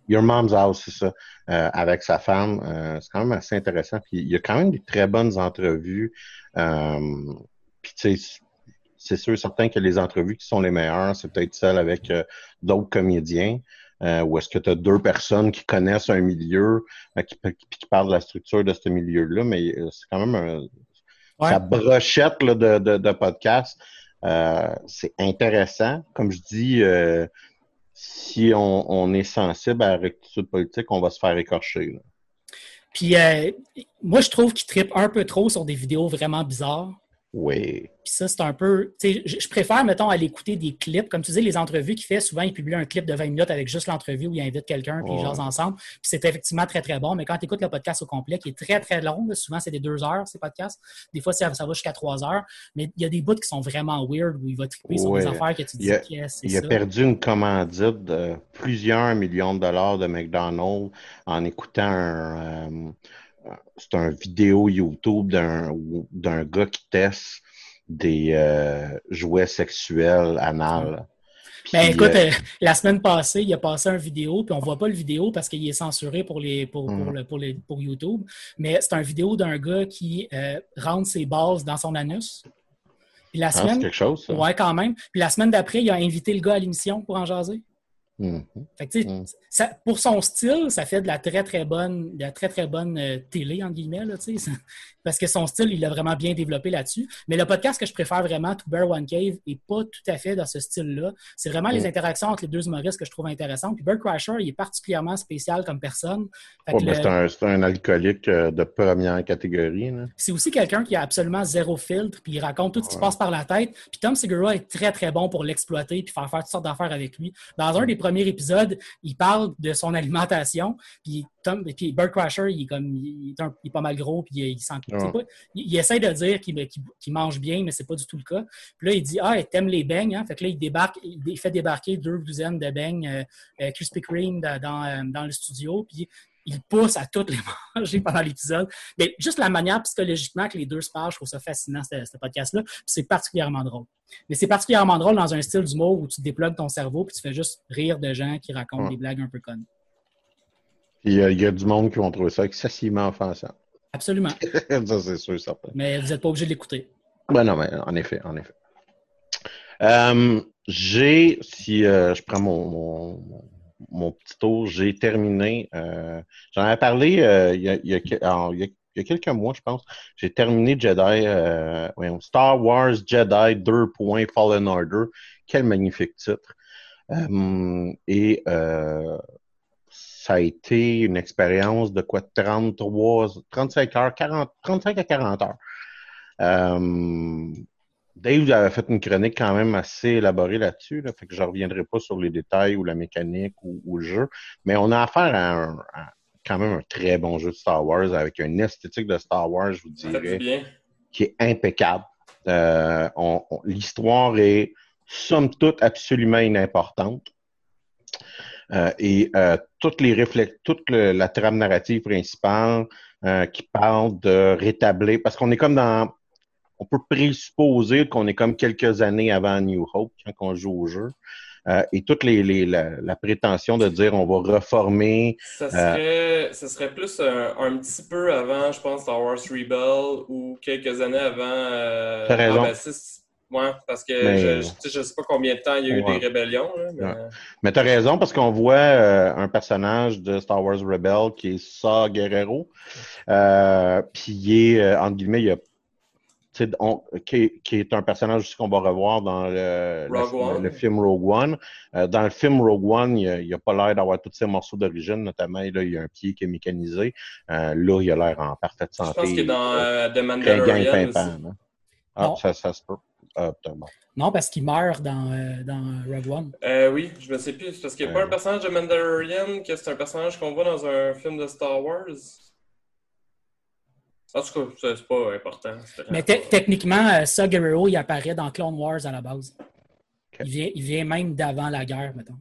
Your Mom's House, c'est ça, euh, avec sa femme. Euh, c'est quand même assez intéressant. Puis il y a quand même des très bonnes entrevues. Euh, puis tu sais, c'est sûr certain que les entrevues qui sont les meilleures, c'est peut-être celles avec d'autres comédiens. Euh, ou est-ce que tu as deux personnes qui connaissent un milieu, qui, qui, parlent de la structure de ce milieu-là, mais c'est quand même un, sa brochette là, de, de, de podcast. c'est intéressant. Comme je dis, si on, est sensible à la rectitude politique, on va se faire écorcher. Puis euh, moi, je trouve qu'il tripe un peu trop sur des vidéos vraiment bizarres. Oui. Puis ça, c'est un peu. Je, je préfère, mettons, aller écouter des clips. Comme tu disais, les entrevues qu'il fait, souvent, il publie un clip de 20 minutes avec juste l'entrevue où il invite quelqu'un, puis ils jasent ensemble. Puis c'est effectivement très, très bon. Mais quand tu écoutes le podcast au complet, qui est très, très long, souvent, c'est des deux heures, ces podcasts. Des fois, ça, va jusqu'à trois heures. Mais il y a des bouts qui sont vraiment weird où il va triper sur des affaires que tu dis, il a, il a perdu une commandite de plusieurs millions de dollars de McDonald's en écoutant un. Euh, c'est un vidéo YouTube d'un gars qui teste des euh, jouets sexuels anal. Ben, écoute, euh, euh, la semaine passée, il a passé une vidéo, puis on voit pas le vidéo parce qu'il est censuré pour, les, pour, pour, pour, les, pour YouTube, mais c'est une vidéo d'un gars qui rentre ses bases dans son anus. Puis la ah, semaine, quelque chose, ça. Ouais, quand même. Puis la semaine d'après, il a invité le gars à l'émission pour en jaser. Mhm. Fait que, Mm. ça- pour son style, ça fait de la très très bonne, de la très très bonne euh, télé entre guillemets là, ça- <laughs> parce que son style, il l'a vraiment bien développé là-dessus. Mais le podcast que je préfère vraiment, To Bear One Cave, est pas tout à fait dans ce style-là. C'est vraiment les Mm. interactions entre les deux humoristes que je trouve intéressantes. Puis Bird Crusher, il est particulièrement spécial comme personne. Ben, le- c'est un, c'est un alcoolique euh, de première catégorie. là. c'est aussi quelqu'un qui a absolument zéro filtre, puis il raconte tout ce qui se Ouais. passe par la tête. Puis Tom Segura est très, très bon pour l'exploiter puis faire faire toutes sortes d'affaires avec lui. Dans un des premiers épisodes, il parle de son alimentation, puis Tom, puis Bird Crusher, il est comme, il est, un- il est pas mal gros, puis il, il sent, pas- il, il essaie de dire qu'il mange bien, mais c'est pas du tout le cas. Puis là, il dit, ah, t'aimes les beignes, hein? Fait que là, il débarque, il, fait débarquer deux douzaines de beignes euh, euh, Krispy Kreme dans, dans, euh, dans le studio, puis il pousse à toutes les <laughs> manger pendant l'épisode. Mais juste la manière psychologiquement que les deux se parlent, je trouve ça fascinant, ce, ce podcast-là. Puis C'est particulièrement drôle. Mais c'est particulièrement drôle dans un style d'humour où tu déplugues ton cerveau puis tu fais juste rire de gens qui racontent Ouais. des blagues un peu connes. Puis euh, il y a du monde qui vont trouver ça excessivement offensant. Absolument. <laughs> ça, c'est sûr, certain. Mais vous n'êtes pas obligé de l'écouter. Ben non, mais en effet, en effet. Euh, j'ai, si euh, je prends mon, mon, mon petit tour, j'ai terminé. euh, J'en avais parlé il, y a, quelques mois, je pense. J'ai terminé Jedi, euh, Star Wars Jedi 2. Fallen Order. Quel magnifique titre. Euh, et ça a été une expérience de quoi 33, 35 heures, 40, 35 à 40 heures. Dave avait fait une chronique quand même assez élaborée là-dessus, là, fait que je ne reviendrai pas sur les détails ou la mécanique ou, ou le jeu, mais on a affaire à, un, à quand même un très bon jeu de Star Wars avec une esthétique de Star Wars, je vous dirais, bien. qui est impeccable. Euh, on- on- L'histoire est, somme toute, absolument inimportante. Euh, et euh, toutes les réflex- toute le- la trame narrative principale euh, qui parle de rétablir, parce qu'on est comme dans, on peut présupposer qu'on est comme quelques années avant New Hope quand on joue au jeu. Euh, et toute les, les- la, la prétention de dire on va reformer Ça serait, ça serait plus un, un petit peu avant, je pense, Star Wars Rebel ou quelques années avant. euh, T'as raison. ah, ben, ouais, parce que Mais- je, tu sais, pas combien de temps il y a eu Ouais. des rébellions. Là, mais... Ouais. Mais tu as raison parce qu'on voit euh, un personnage de Star Wars Rebel qui est Saw Guerrero. Euh, Puis il est, euh, entre guillemets, il a, on- qui, est, qui est un personnage aussi qu'on va revoir dans le, film Rogue One. Euh, dans le film Rogue One, il n'a a pas l'air d'avoir tous ses morceaux d'origine, notamment là, il y a un pied qui est mécanisé. Euh, là, il a l'air en parfaite Je santé. pense qu'il est dans euh, The Mandalorian hein. Ah, Non. ça, ça se peut. Ah. Non, parce qu'il meurt dans, euh, dans Rogue One. Euh, oui, je me sais plus. c'est Parce qu'il n'y a pas un personnage de Mandalorian, que c'est un personnage qu'on voit dans un film de Star Wars? En tout cas, c'est pas important. Mais te- pas- techniquement, euh, ça, Guerrero, il apparaît dans Clone Wars à la base. Il, vient, il vient même d'avant la guerre, mettons.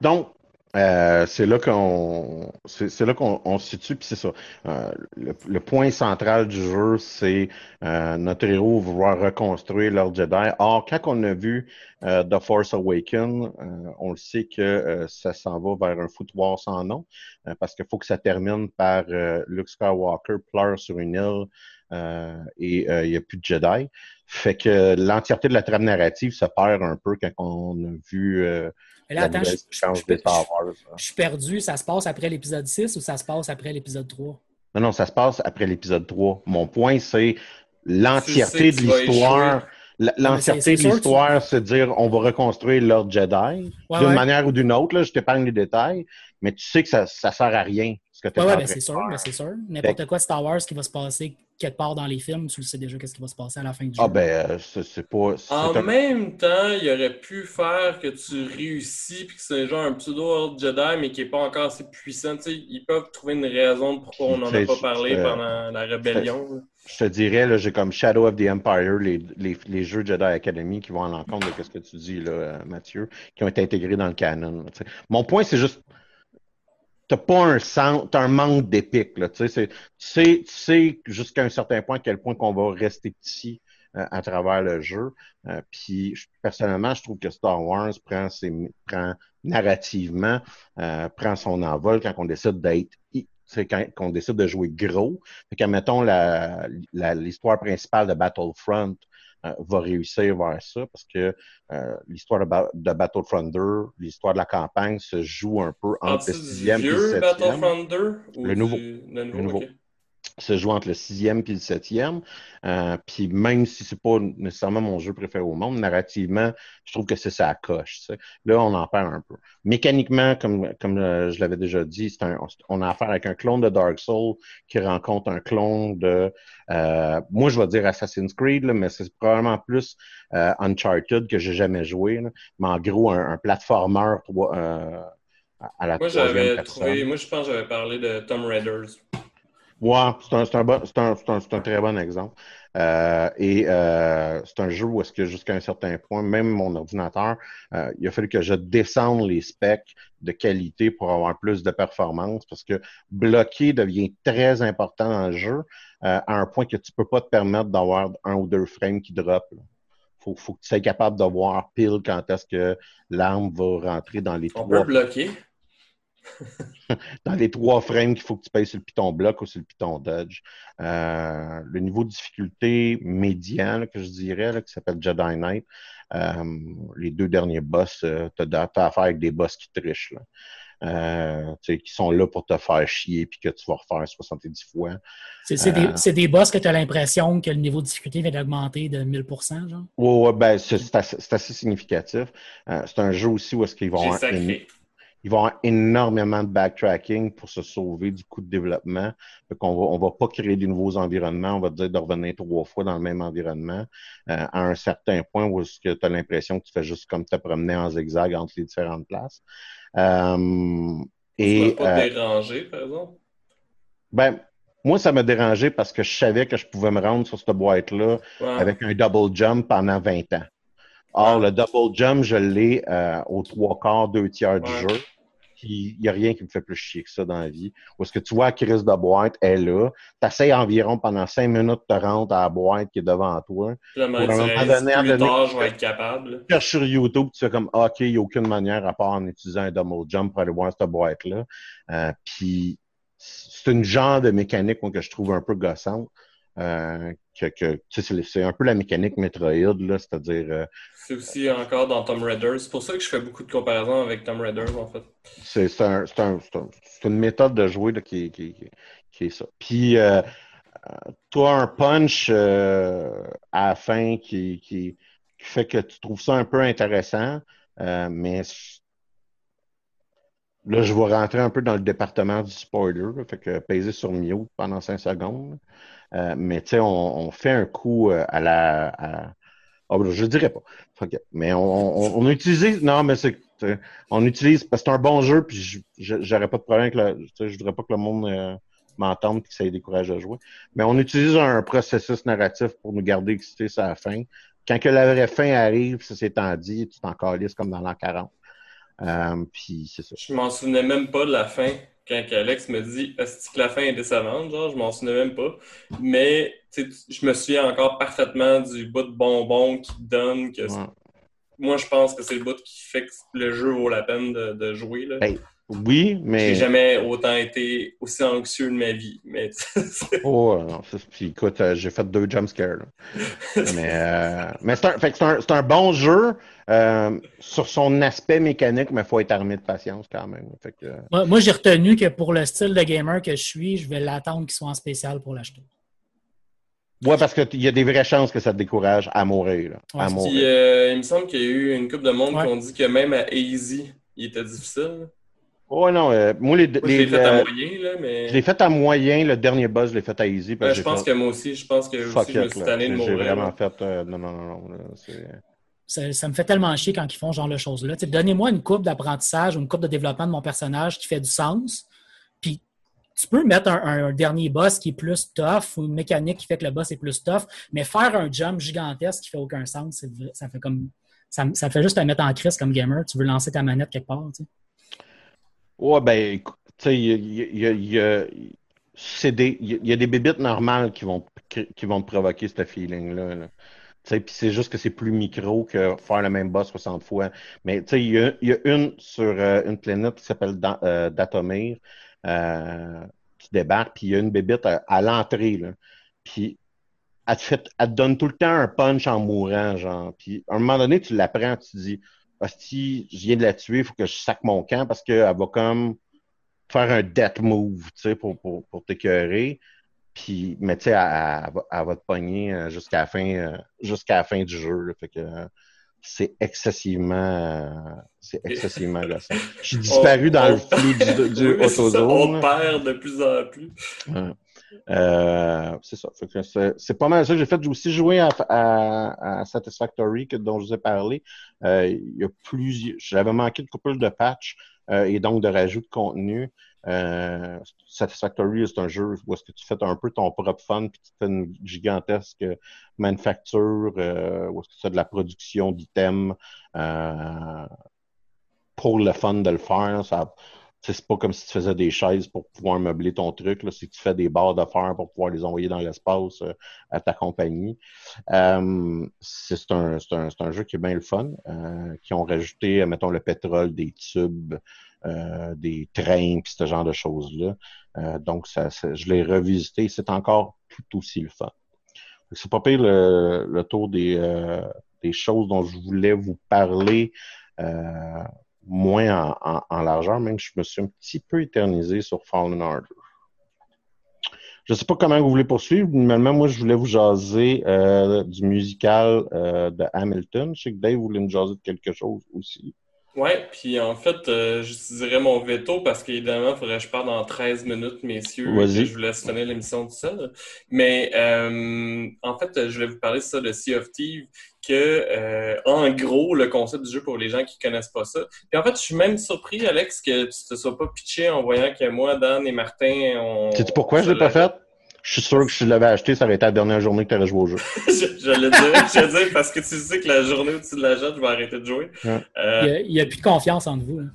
Donc, euh, c'est là qu'on c'est là qu'on on se situe, puis c'est ça. Euh, le, le point central du jeu, c'est euh, notre héros vouloir reconstruire leur Jedi. Or, quand on a vu euh, The Force Awakens, euh, on le sait que ça s'en va vers un foutoir sans nom, parce qu'il faut que ça termine par Luke Skywalker pleure sur une île et il n'y a plus de Jedi. Fait que l'entièreté de la trame narrative se perd un peu quand on a vu Mais là, la attends, je, je- séquence je- des Star Wars. je suis perdu. Ça se passe après l'épisode 6 ou ça se passe après l'épisode 3? Non, non, ça se passe après l'épisode 3. Mon point, c'est l'entièreté de l'histoire. L'entièreté de l'histoire, c'est dire on va reconstruire leur Jedi Ouais, d'une ouais. manière ou d'une autre. Là, je t'épargne les détails, mais tu sais que ça, ça sert à rien. Ce que t'es Oui, ouais, train ben c'est sûr, ben c'est sûr. N'importe quoi Star Wars qui va se passer quelque part dans les films, tu le sais déjà qu'est-ce qui va se passer à la fin du Ah jeu. ben, euh, c'est pas. En un- même temps, il aurait pu faire que tu réussis puis que c'est genre un pseudo Jedi mais qui est pas encore assez puissant. Tu sais, ils peuvent trouver une raison de pourquoi on n'en a pas parlé euh, pendant la rébellion. Je te dirais, là, j'ai comme Shadow of the Empire, les, les, les jeux Jedi Academy qui vont à l'encontre de ce que tu dis, là, euh, Mathieu, qui ont été intégrés dans le canon. Mon point, c'est juste, t'as pas un sens, t'as un manque d'épique, tu sais, tu jusqu'à un certain point à quel point qu'on va rester petit euh, à travers le jeu. Euh, puis, personnellement, je trouve que Star Wars prend, ses, prend narrativement, euh, prend son envol quand on décide d'être c'est quand qu'on décide de jouer gros. Fait que, mettons, la, la- l'histoire principale de Battlefront va réussir vers ça parce que euh, l'histoire de, Battlefront 2, l'histoire de la campagne se joue un peu entre le sixième et le septième. Battlefront 2 le nouveau. Le nouveau se joue entre le sixième et le septième. Euh, puis même si c'est pas nécessairement mon jeu préféré au monde, narrativement, je trouve que c'est ça coche. Là, on en perd un peu. Mécaniquement, comme, comme euh, je l'avais déjà dit, un, on a affaire avec un clone de Dark Souls qui rencontre un clone de, euh, moi je vais dire Assassin's Creed, mais c'est probablement plus Uncharted que j'ai jamais joué. Mais en gros, un, un platformer à la moi, j'avais trouvé, moi je pense que j'avais parlé de Tomb Raiders. Ouais, c'est un, un, bon, un, un, très bon exemple. Euh, et euh, c'est un jeu où est-ce que jusqu'à un certain point, même mon ordinateur, euh, il a fallu que je descende les specs de qualité pour avoir plus de performance parce que bloquer devient très important dans le jeu euh, à un point que tu peux pas te permettre d'avoir un ou deux frames qui drop. Faut, faut que tu sois capable de voir pile quand est-ce que l'arme va rentrer dans les On peut bloquer? <laughs> dans les trois frames qu'il faut que tu payes sur le Python bloc ou sur le Python dodge. Euh, le niveau de difficulté médian, que je dirais, qui s'appelle Jedi Knight, euh, les deux derniers boss, euh, tu as, affaire avec des boss qui trichent. Là. qui sont là pour te faire chier puis que tu vas refaire 70 fois. C'est des, des, boss que tu as l'impression que le niveau de difficulté vient d'augmenter de 1000 genre? Oui, ouais, ben, c'est assez, assez, significatif. c'est un jeu aussi où est-ce qu'ils vont il va y avoir énormément de backtracking pour se sauver du coût de développement. Donc, on va, on va pas créer de nouveaux environnements. On va dire de revenir trois fois dans le même environnement euh, à un certain point où tu as l'impression que tu fais juste comme te promener en zigzag entre les différentes places. Euh, et, ça pas euh, dérangé, par exemple? Ben, moi, ça m'a dérangé parce que je savais que je pouvais me rendre sur cette boîte-là avec un double jump pendant 20 ans. Or, le double jump, je l'ai euh, aux trois quarts, deux tiers du jeu. Il n'y a rien qui me fait plus chier que ça dans la vie. Où est-ce que tu vois Chris de boîte est là, tu essaies environ pendant cinq minutes de te rendre à la boîte qui est devant toi. Puis, pour un moment donné, à donné, je vais être capable. Tu sur YouTube, tu fais comme OK, il n'y a aucune manière à part en utilisant un double jump pour aller voir cette boîte-là. Euh, puis c'est une genre de mécanique que je trouve un peu gossante. Euh, que, que c'est un peu la mécanique Metroid, là, c'est-à-dire. Euh, c'est aussi encore dans Tomb Raider. C'est pour ça que je fais beaucoup de comparaisons avec Tomb Raider, en fait. C'est un, un, une méthode de jouer là, qui, qui, qui, est ça. Puis, euh, toi, un punch à la fin qui, qui, fait que tu trouves ça un peu intéressant, mais Là, je vais rentrer un peu dans le département du spoiler, fait que peser sur mute pendant cinq secondes. Euh, mais tu sais, on, fait un coup euh, à la. À... Oh, je dirais pas. Mais on, on, utilise. Non, mais c'est. On utilise. Parce que c'est un bon jeu, puis j'aurais pas de problème avec le. Je voudrais pas que le monde euh, m'entende et que ça ait décourage à jouer. Mais on utilise un processus narratif pour nous garder excités à la fin. Quand que la vraie fin arrive, ça s'est dit, tu t'en calisses comme dans l'an 40. puis c'est ça. Je m'en souvenais même pas de la fin quand Alex me dit est-ce que la fin est décevante, genre, je m'en souviens même pas. Mais je me souviens encore parfaitement du bout de bonbon qui donne que moi je pense que c'est le bout qui fait que le jeu vaut la peine de, jouer. Là. Oui, mais. J'ai jamais autant été aussi anxieux de ma vie. Mais <laughs> oh, non. Puis écoute, euh, j'ai fait deux jumpscares. mais euh, mais c'est un, un, un, bon jeu. Euh, sur son aspect mécanique, mais il faut être armé de patience quand même. Fait que... Moi, j'ai retenu que pour le style de gamer que je suis, je vais l'attendre qu'il soit en spécial pour l'acheter. Oui, parce qu'il y a des vraies chances que ça te décourage à mourir. à mourir. Euh, il me semble qu'il y a eu une couple de monde qui ont dit que même à Easy, il était difficile. Oh non, euh, moi, les, je l'ai fait à moyen, là, mais... Je l'ai fait à moyen, le dernier boss, je l'ai fait à easy. je pense que moi aussi, je pense que aussi, je me suis tanné de mourir. J'ai vraiment fait... non, non, non, non. Ça, me fait tellement chier quand ils font ce genre de choses-là. Donnez-moi une courbe d'apprentissage ou une courbe de développement de mon personnage qui fait du sens. Puis tu peux mettre un, dernier boss qui est plus tough ou une mécanique qui fait que le boss est plus tough, mais faire un jump gigantesque qui fait aucun sens, ça fait comme ça, ça, fait juste te mettre en crise comme gamer. Tu veux lancer ta manette quelque part. Tu sais. Ouais, ben, tu sais, il y a, a, y a des bébites normales qui vont, qui vont te provoquer ce feeling-là. Là. Puis c'est juste que c'est plus micro que faire le même boss 60 fois. Mais il y, y, a une sur euh, une planète qui s'appelle euh, Datomir euh, qui débarque, puis il y a une bébite à, l'entrée. Puis elle te, elle te donne tout le temps un punch en mourant, genre. Puis à un moment donné, tu l'apprends, tu te dis, si je viens de la tuer, il faut que je sac mon camp parce qu'elle va comme faire un death move, tu sais, pour, pour, pour t'écœurer. Puis, mais tu sais, elle, elle, va te pogner euh, jusqu'à la fin, euh, jusqu'à la fin du jeu. fait que c'est excessivement, c'est excessivement. <laughs> Je suis disparu dans le flou du, du <laughs> oui, On perd de plus en plus. Euh, c'est ça. C'est pas mal ça que j'ai fait. Aussi joué à, à, Satisfactory que, dont je vous ai parlé. Euh, il y a plusieurs. J'avais manqué de couple de patch euh, et donc de rajout de contenu. Euh, Satisfactory, c'est un jeu où est-ce que tu fais un peu ton propre fun puis tu fais une gigantesque manufacture euh, où est-ce que tu fais de la production d'items euh, pour le fun de le faire. Ça, c'est pas comme si tu faisais des chaises pour pouvoir meubler ton truc. C'est que tu fais des barres fer pour pouvoir les envoyer dans l'espace euh, à ta compagnie. Euh, c'est un, un, un, jeu qui est bien le fun, euh, qui ont rajouté, mettons, le pétrole, des tubes, euh, des trains, puis ce genre de choses-là. Euh, donc, ça, je l'ai revisité. C'est encore tout aussi le fun. C'est pas pire le, le tour des, des choses dont je voulais vous parler moins en, largeur, même je me suis un petit peu éternisé sur Fallen Order. Je ne sais pas comment vous voulez poursuivre. mais moi, je voulais vous jaser euh, du musical euh, de Hamilton. Je sais que Dave voulait nous jaser de quelque chose aussi. Oui, puis en fait, euh, j'utiliserai mon veto parce qu'évidemment, il faudrait que je parle dans 13 minutes, messieurs. Et je vous laisse donner l'émission tout seul. Mais euh, en fait, je vais vous parler de ça de Sea of Thieves, que euh, en gros, le concept du jeu pour les gens qui connaissent pas ça. Puis en fait, je suis même surpris, Alex, que tu te sois pas pitché en voyant que moi, Dan et Martin, on. Sais-tu pourquoi je l'ai pas fait? Je suis sûr que si je l'avais acheté, ça aurait été la dernière journée que tu aurais joué au jeu. <laughs> je, le dire, je le dire parce que tu sais que la journée où tu l'achètes, je vais arrêter de jouer. Euh, il n'y a, plus de confiance entre vous. Hein.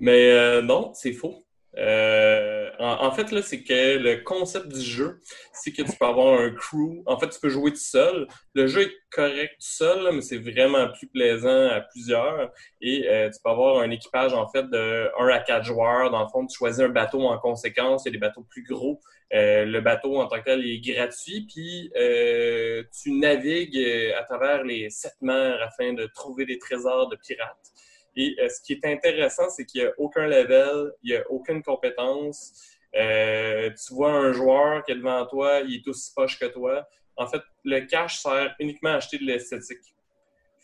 Mais euh, non, c'est faux. Euh, en, fait, là, c'est que le concept du jeu, c'est que tu peux avoir un crew. En fait, tu peux jouer tout seul. Le jeu est correct tout seul, mais c'est vraiment plus plaisant à plusieurs. Et tu peux avoir un équipage, en fait, de 1 à 4 joueurs. Dans le fond, tu choisis un bateau en conséquence. Il y a des bateaux plus gros. Euh, le bateau en tant que tel est gratuit, puis euh, tu navigues euh, à travers les sept mers afin de trouver des trésors de pirates. Et ce qui est intéressant, c'est qu'il n'y a aucun level, il n'y a aucune compétence. tu vois un joueur qui est devant toi, il est aussi poche que toi. En fait, le cash sert uniquement à acheter de l'esthétique.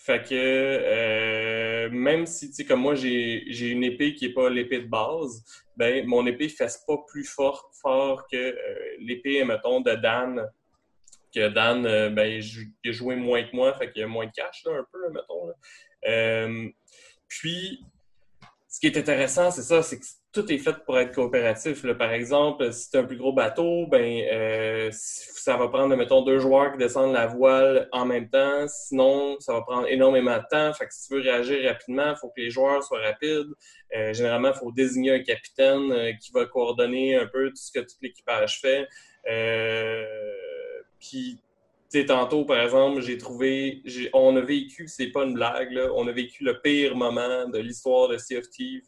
Fait que euh, même si, tu sais, comme moi, j'ai une épée qui n'est pas l'épée de base, ben mon épée ne fait pas plus fort, fort que euh, l'épée, mettons, de Dan. Que Dan, euh, ben, a joué moins que moi, fait qu'il a moins de cash, là, un peu, mettons. Puis, ce qui est intéressant, c'est ça, c'est que tout est fait pour être coopératif. Par exemple, si tu un plus gros bateau, ben euh, ça va prendre, mettons, deux joueurs qui descendent la voile en même temps. Sinon, ça va prendre énormément de temps. Fait que si tu veux réagir rapidement, il faut que les joueurs soient rapides. Euh, généralement, il faut désigner un capitaine euh, qui va coordonner un peu tout ce que tout l'équipage fait. Puis, sais, tantôt, par exemple, j'ai trouvé, on a vécu, c'est pas une blague, on a vécu le pire moment de l'histoire de Sea of Thieves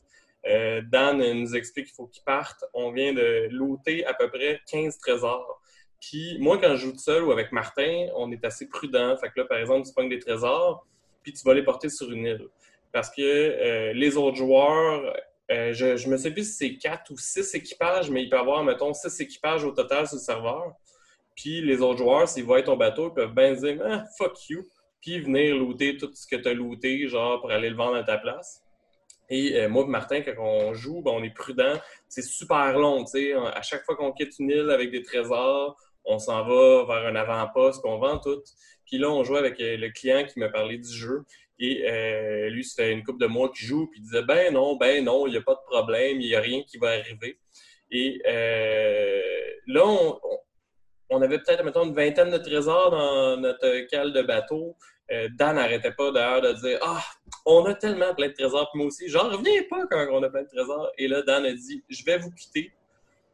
euh, Dan nous explique qu'il faut qu'il parte. On vient de looter à peu près 15 trésors. Puis moi, quand je joue tout seul ou avec Martin, on est assez prudent. Fait que là, par exemple, tu pognes des trésors, puis tu vas les porter sur une île. Parce que euh, les autres joueurs, euh, je, je me sais plus si c'est 4 ou 6 équipages, mais il peut y avoir, mettons, 6 équipages au total sur le serveur. Puis les autres joueurs, s'ils voient ton bateau, ils peuvent bien dire ah, fuck you, puis venir looter tout ce que tu as looté, genre pour aller le vendre à ta place. Et euh, moi Martin, quand on joue, ben, on est prudent. C'est super long. sais. À chaque fois qu'on quitte une île avec des trésors, on s'en va vers un avant-poste, on vend tout. Puis là, on joue avec euh, le client qui m'a parlé du jeu. Et euh, lui, ça fait une couple de mois qu'il joue, puis il disait Ben non, ben non, il n'y a pas de problème, il n'y a rien qui va arriver. Et là, on avait peut-être, mettons, une vingtaine de trésors dans notre cale de bateau. Euh, Dan n'arrêtait pas d'ailleurs de dire Ah, on a tellement plein de trésors, puis moi aussi, j'en reviens pas quand on a plein de trésors. Et là, Dan a dit Je vais vous quitter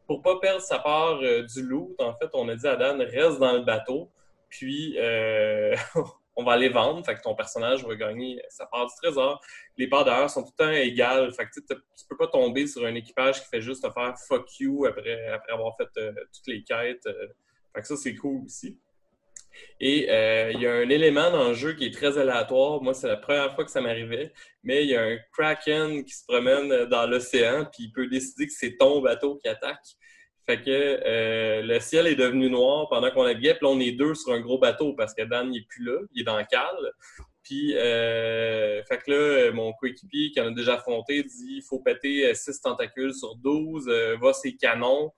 pour pas perdre sa part euh, du loot. En fait, on a dit à Dan Reste dans le bateau, puis euh, <laughs> on va aller vendre. Fait que ton personnage va gagner sa part du trésor. Les parts d'ailleurs sont tout le temps égales. Fait que tu peux pas tomber sur un équipage qui fait juste te faire fuck you après, après avoir fait toutes les quêtes. Fait que ça, c'est cool aussi. Et euh, il y a un élément dans le jeu qui est très aléatoire. Moi, c'est la première fois que ça m'arrivait. Mais il y a un kraken qui se promène dans l'océan, puis il peut décider que c'est ton bateau qui attaque. Fait que euh, le ciel est devenu noir pendant qu'on naviguait. Puis là, on est deux sur un gros bateau parce que Dan n'est plus là. Il est dans le cale. Puis, euh, fait que là, mon coéquipier qui en a déjà affronté dit il faut péter 6 tentacules sur 12, va ses canons.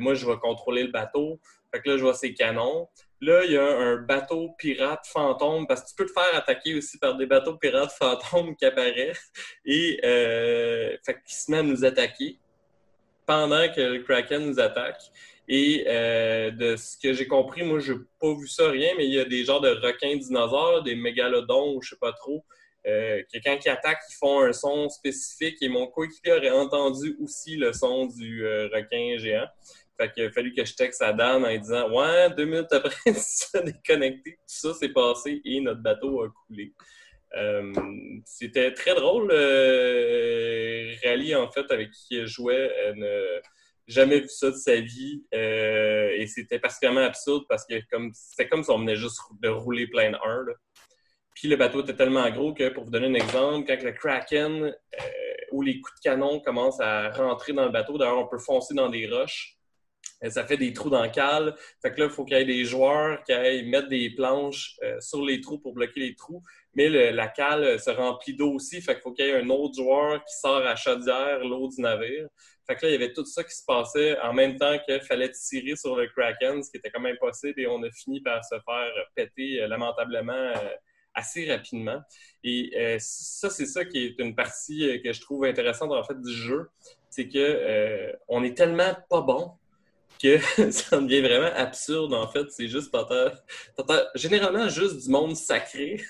Moi, je vais contrôler le bateau. Fait que là, je vois ses canons. Là, il y a un bateau pirate fantôme, parce que tu peux te faire attaquer aussi par des bateaux pirates fantômes qui apparaissent. Et euh, fait se met à nous attaquer pendant que le Kraken nous attaque. Et euh, de ce que j'ai compris, moi, je n'ai pas vu ça rien, mais il y a des genres de requins dinosaures, des mégalodons, je sais pas trop, euh, que quand ils attaquent, ils font un son spécifique. Et mon coéquipier aurait entendu aussi le son du euh, requin géant. Fait qu'il a fallu que je texte à Dan en disant Ouais, deux minutes après, <laughs> ça déconnecté, tout ça s'est passé et notre bateau a coulé. Euh, c'était très drôle. Euh, Rally, en fait, avec qui il jouait, n'a jamais vu ça de sa vie. Et c'était particulièrement absurde parce que c'était comme si on venait juste de rouler plein de 1. Puis le bateau était tellement gros que, pour vous donner un exemple, quand le Kraken euh, ou les coups de canon commencent à rentrer dans le bateau, d'ailleurs, on peut foncer dans des roches ça fait des trous dans le cale. Fait que là, il faut qu'il y ait des joueurs qui aillent mettre des planches euh, sur les trous pour bloquer les trous. Mais la cale euh, se remplit d'eau aussi. Fait qu'il faut qu'il y ait un autre joueur qui sort à chaudière l'eau du navire. Fait que là, il y avait tout ça qui se passait en même temps qu'il fallait tirer sur le Kraken, ce qui était quand même impossible. Et on a fini par se faire péter euh, lamentablement assez rapidement. Et ça, c'est ça qui est une partie que je trouve intéressante en fait du jeu. C'est que on est tellement pas bon que <laughs> ça devient vraiment absurde, en fait. C'est juste, t'entends, généralement juste du monde sacré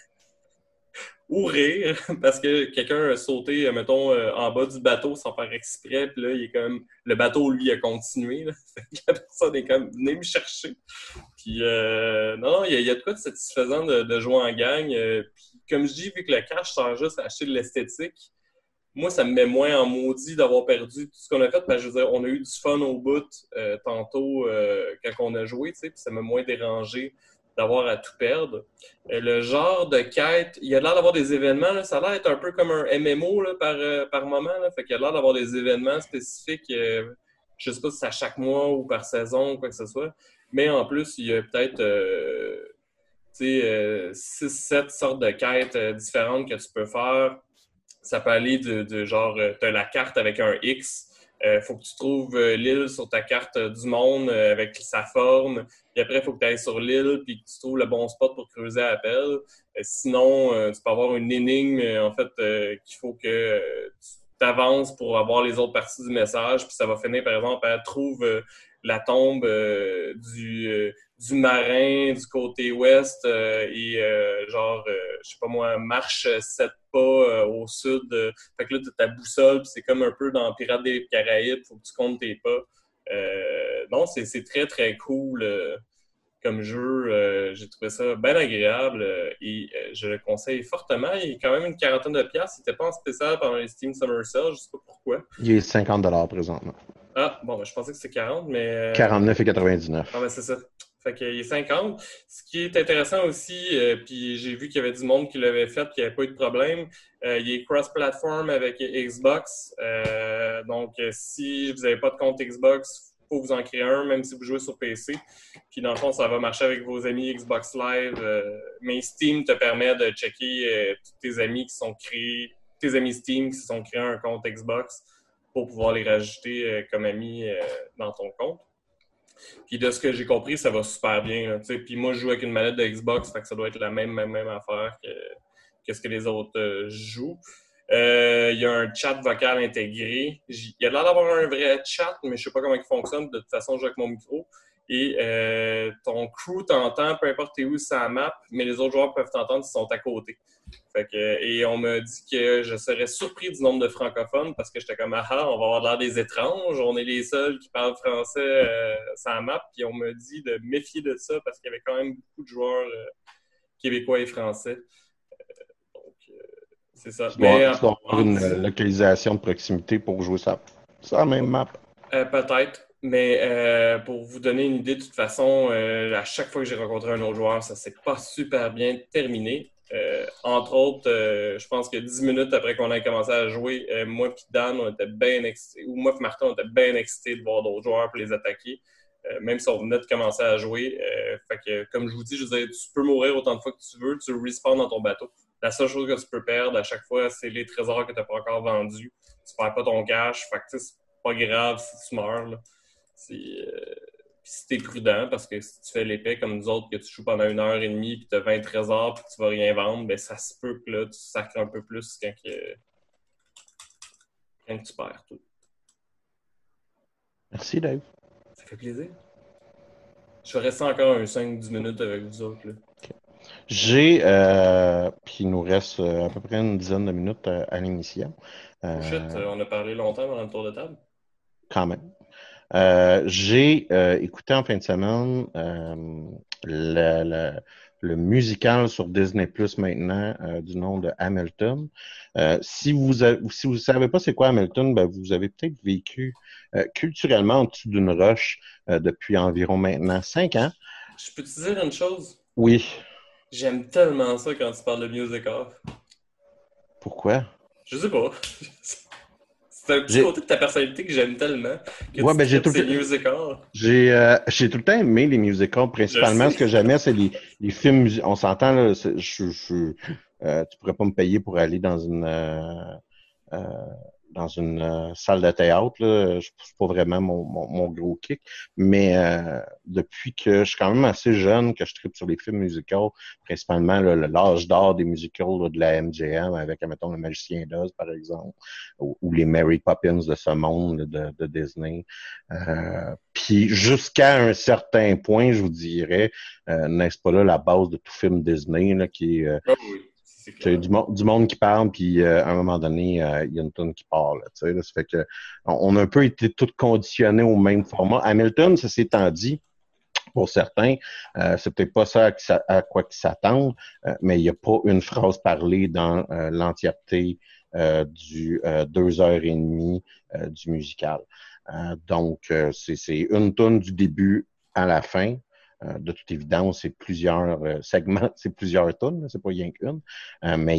ou rire <laughs> parce que quelqu'un a sauté, mettons, euh, en bas du bateau sans faire exprès, puis là, il est comme, le bateau, lui, a continué. Là. <laughs> la personne est comme, venez me chercher. Puis, euh, non, il y, a de quoi de satisfaisant de, jouer en gang. Euh, puis, comme je dis, vu que le cash sert juste à acheter de l'esthétique, moi, ça me met moins en maudit d'avoir perdu tout ce qu'on a fait. Parce je veux dire, on a eu du fun au bout euh, tantôt euh, quand on a joué, tu sais, puis ça m'a moins dérangé d'avoir à tout perdre. Euh, le genre de quête, il y a l'air d'avoir des événements, ça a l'air d'être un peu comme un MMO là, par, par moment. Là, fait qu'il y a l'air d'avoir des événements spécifiques, je sais pas si c'est à chaque mois ou par saison ou quoi que ce soit. Mais en plus, il y a peut-être 6-7 sortes de quêtes différentes que tu peux faire ça peut aller de, genre, euh, tu as la carte avec un X, il euh, faut que tu trouves euh, l'île sur ta carte du monde avec sa forme. Puis après, il faut que tu ailles sur l'île puis que tu trouves le bon spot pour creuser à appel. sinon, tu peux avoir une énigme, en fait, qu'il faut que tu avances pour avoir les autres parties du message. Puis ça va finir, par exemple, à trouver la tombe du, du marin du côté ouest et genre, je sais pas moi, marche sept pas euh, au sud. Euh, fait que là, tu ta boussole, c'est comme un peu dans Pirates des Caraïbes, faut que tu comptes tes pas. Euh, non, c'est très, très cool comme jeu. J'ai trouvé ça bien agréable et je le conseille fortement. Il a quand même une quarantaine de piastres. C'était pas en spécial pendant les Steam Summer Sales, je sais pas pourquoi. Il est 50 présentement. Ah, bon, ben, je pensais que c'était 40, mais... 49 et 99. Ah, ben c'est ça. Fait qu'il est 50. Ce qui est intéressant aussi, euh, puis j'ai vu qu'il y avait du monde qui l'avait fait, qu'il n'y avait pas eu de problème. Euh, il est cross-platform avec Xbox. Euh, donc, si vous n'avez pas de compte Xbox, il faut vous en créer un, même si vous jouez sur PC. Puis dans le fond, ça va marcher avec vos amis Xbox Live. mais Steam te permet de checker tous tes amis qui sont créés, tes amis Steam qui se sont créés un compte Xbox pour pouvoir les rajouter comme amis dans ton compte. Puis de ce que j'ai compris, ça va super bien. puis moi, je joue avec une manette de Xbox, ça doit être la même, même, même affaire que, ce que les autres euh, jouent. Euh, il y a un chat vocal intégré. Il y a l'air d'avoir un vrai chat, mais je sais pas comment il fonctionne. De toute façon, je joue avec mon micro. Et euh, ton crew t'entend, peu importe où la map, mais les autres joueurs peuvent t'entendre s'ils sont à côté. Fait que, et on m'a dit que je serais surpris du nombre de francophones parce que j'étais comme ah, on va avoir l'air des étranges, on est les seuls qui parlent français euh, sans map. Puis on m'a dit de méfier de ça parce qu'il y avait quand même beaucoup de joueurs euh, québécois et français. Euh, donc, c'est ça. Tu Mais, avoir une localisation de proximité pour jouer ça, ça même map. peut-être. Mais euh, pour vous donner une idée, de toute façon, euh, à chaque fois que j'ai rencontré un autre joueur, ça s'est pas super bien terminé. Euh, entre autres, je pense que dix minutes après qu'on ait commencé à jouer, moi et Dan, on était bien excités, ou moi et Martin, on était bien excités de voir d'autres joueurs pour les attaquer, même si on venait de commencer à jouer. fait que, comme je vous dis, je veux tu peux mourir autant de fois que tu veux, tu respawns dans ton bateau. La seule chose que tu peux perdre à chaque fois, c'est les trésors que tu n'as pas encore vendus. Tu perds pas ton cash, fait que c'est pas grave si tu meurs. Là. Euh, si t'es prudent, parce que si tu fais l'épée comme nous autres, que tu joues pendant une heure et demie, puis tu as 20 trésors, puis tu vas rien vendre, ben ça se peut que là, tu sacres un peu plus quand, que, quand tu perds tout. Merci, Dave. Ça fait plaisir. Je vais rester encore un 5-10 minutes avec vous autres. J'ai, euh, puis il nous reste euh, à peu près une dizaine de minutes à, l'émission. Oh shit, on a parlé longtemps dans le tour de table. Quand même. Euh, j'ai euh, écouté en fin de semaine euh, le, le, musical sur Disney Plus maintenant du nom de Hamilton. si vous si vous savez pas c'est quoi Hamilton, ben, vous avez peut-être vécu culturellement en dessous d'une roche depuis environ maintenant cinq ans. Je peux te dire une chose? Oui. J'aime tellement ça quand tu parles de musical. Pourquoi? Je sais pas. C'est un petit côté de ta personnalité que j'aime tellement. Que ouais, ben j'ai tout, j'ai, euh, j'ai tout le temps aimé les musicals. Principalement, ce que j'aimais, c'est les, les films. On s'entend, là, je, je, euh, tu pourrais pas me payer pour aller dans une. Euh, euh dans une euh, salle de théâtre. Là. Je pousse pas vraiment mon, mon, gros kick. Mais euh, depuis que je suis quand même assez jeune, que je tripe sur les films musicaux, principalement l'âge d'or des musicals de la MGM avec, mettons, Le Magicien d'Oz, par exemple, ou, les Mary Poppins de ce monde de, de Disney. Euh, puis jusqu'à un certain point, je vous dirais, n'est-ce pas là la base de tout film Disney là, qui est... C'est du, du, monde qui parle, puis euh, à un moment donné, euh, il y a une tonne qui parle. ça fait que on, a un peu été tous conditionnés au même format. Hamilton, ça s'est dit, pour certains, euh, c'est peut-être pas ça à, quoi ils s'attendent, euh, mais il n'y a pas une phrase parlée dans l'entièreté du deux heures et demie du musical. donc, c'est une tonne du début à la fin. Euh, de toute évidence, c'est plusieurs euh, segments, <laughs> c'est plusieurs tonnes, c'est pas rien qu'une, euh, mais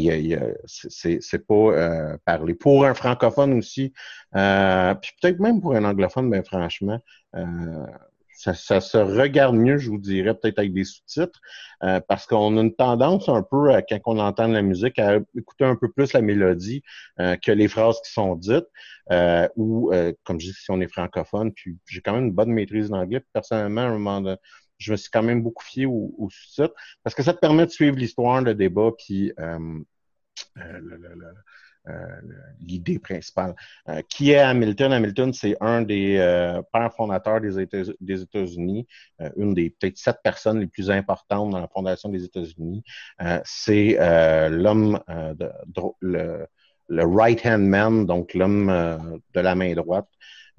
c'est pas parler. Pour un francophone aussi, puis peut-être même pour un anglophone, ben franchement, ça, ça, se regarde mieux, je vous dirais, peut-être avec des sous-titres, parce qu'on a une tendance un peu, quand on entend la musique, à écouter un peu plus la mélodie que les phrases qui sont dites, ou, comme je dis, si on est francophone, puis j'ai quand même une bonne maîtrise d'anglais, personnellement, à un moment donné, je me suis quand même beaucoup fié au, au sous-titres parce que ça te permet de suivre l'histoire, le débat, puis euh, euh, euh, l'idée principale. qui est Hamilton? Hamilton, c'est un des pères fondateurs des, États-Unis, une des peut-être sept personnes les plus importantes dans la fondation des États-Unis. c'est l'homme, le, le right-hand man, donc l'homme de la main droite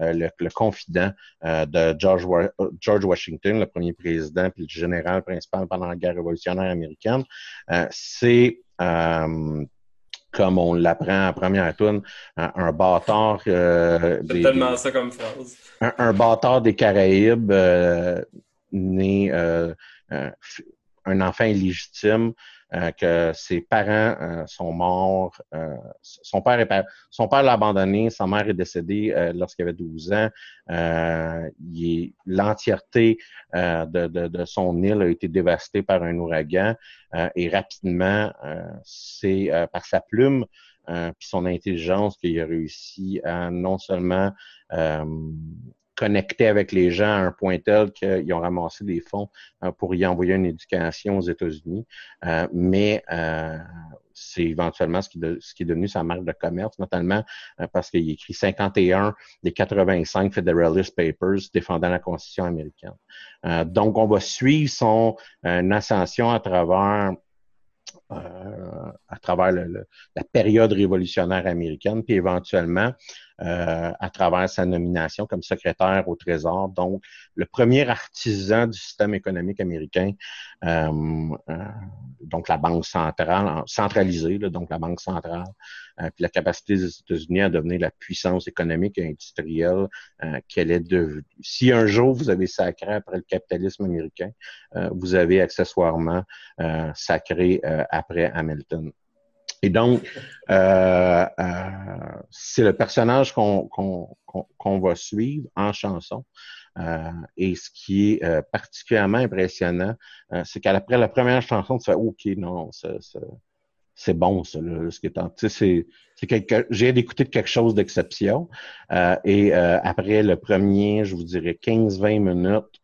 euh, le, confident euh, de George, George, Washington, le premier président, puis le général principal pendant la guerre révolutionnaire américaine. Euh, c'est comme on l'apprend en première tourne, un, bâtard. Euh, des, tellement ça comme phrase. Un, bâtard des Caraïbes né un enfant illégitime euh, que ses parents euh, sont morts. Euh, son père est son père l'a abandonné, sa mère est décédée lorsqu'il avait 12 ans. L'entièreté de, de, de, son île a été dévastée par un ouragan et rapidement, c'est par sa plume puis son intelligence qu'il a réussi à non seulement connecter avec les gens à un point tel qu'ils ont ramassé des fonds euh, pour y envoyer une éducation aux États-Unis. Euh, mais euh, c'est éventuellement ce qui, ce qui, est devenu sa marque de commerce, notamment parce qu'il écrit 51 des 85 Federalist Papers défendant la Constitution américaine. donc, on va suivre son ascension à travers à travers la période révolutionnaire américaine, puis éventuellement à travers sa nomination comme secrétaire au Trésor. Donc, le premier artisan du système économique américain, donc la Banque centrale, centralisée, donc la Banque centrale, puis la capacité des États-Unis à devenir la puissance économique et industrielle qu'elle est devenue. Si un jour vous avez sacré après le capitalisme américain, vous avez accessoirement sacré après Hamilton. Et donc, euh, euh, c'est le personnage qu'on va suivre en chanson. Euh, et ce qui est particulièrement impressionnant, c'est qu'après la première chanson, tu fais OK, non, c'est bon, ça, là, ce qui est c'est, c'est j'ai d'écouter quelque chose d'exception. et après le premier, je vous dirais 15-20 minutes,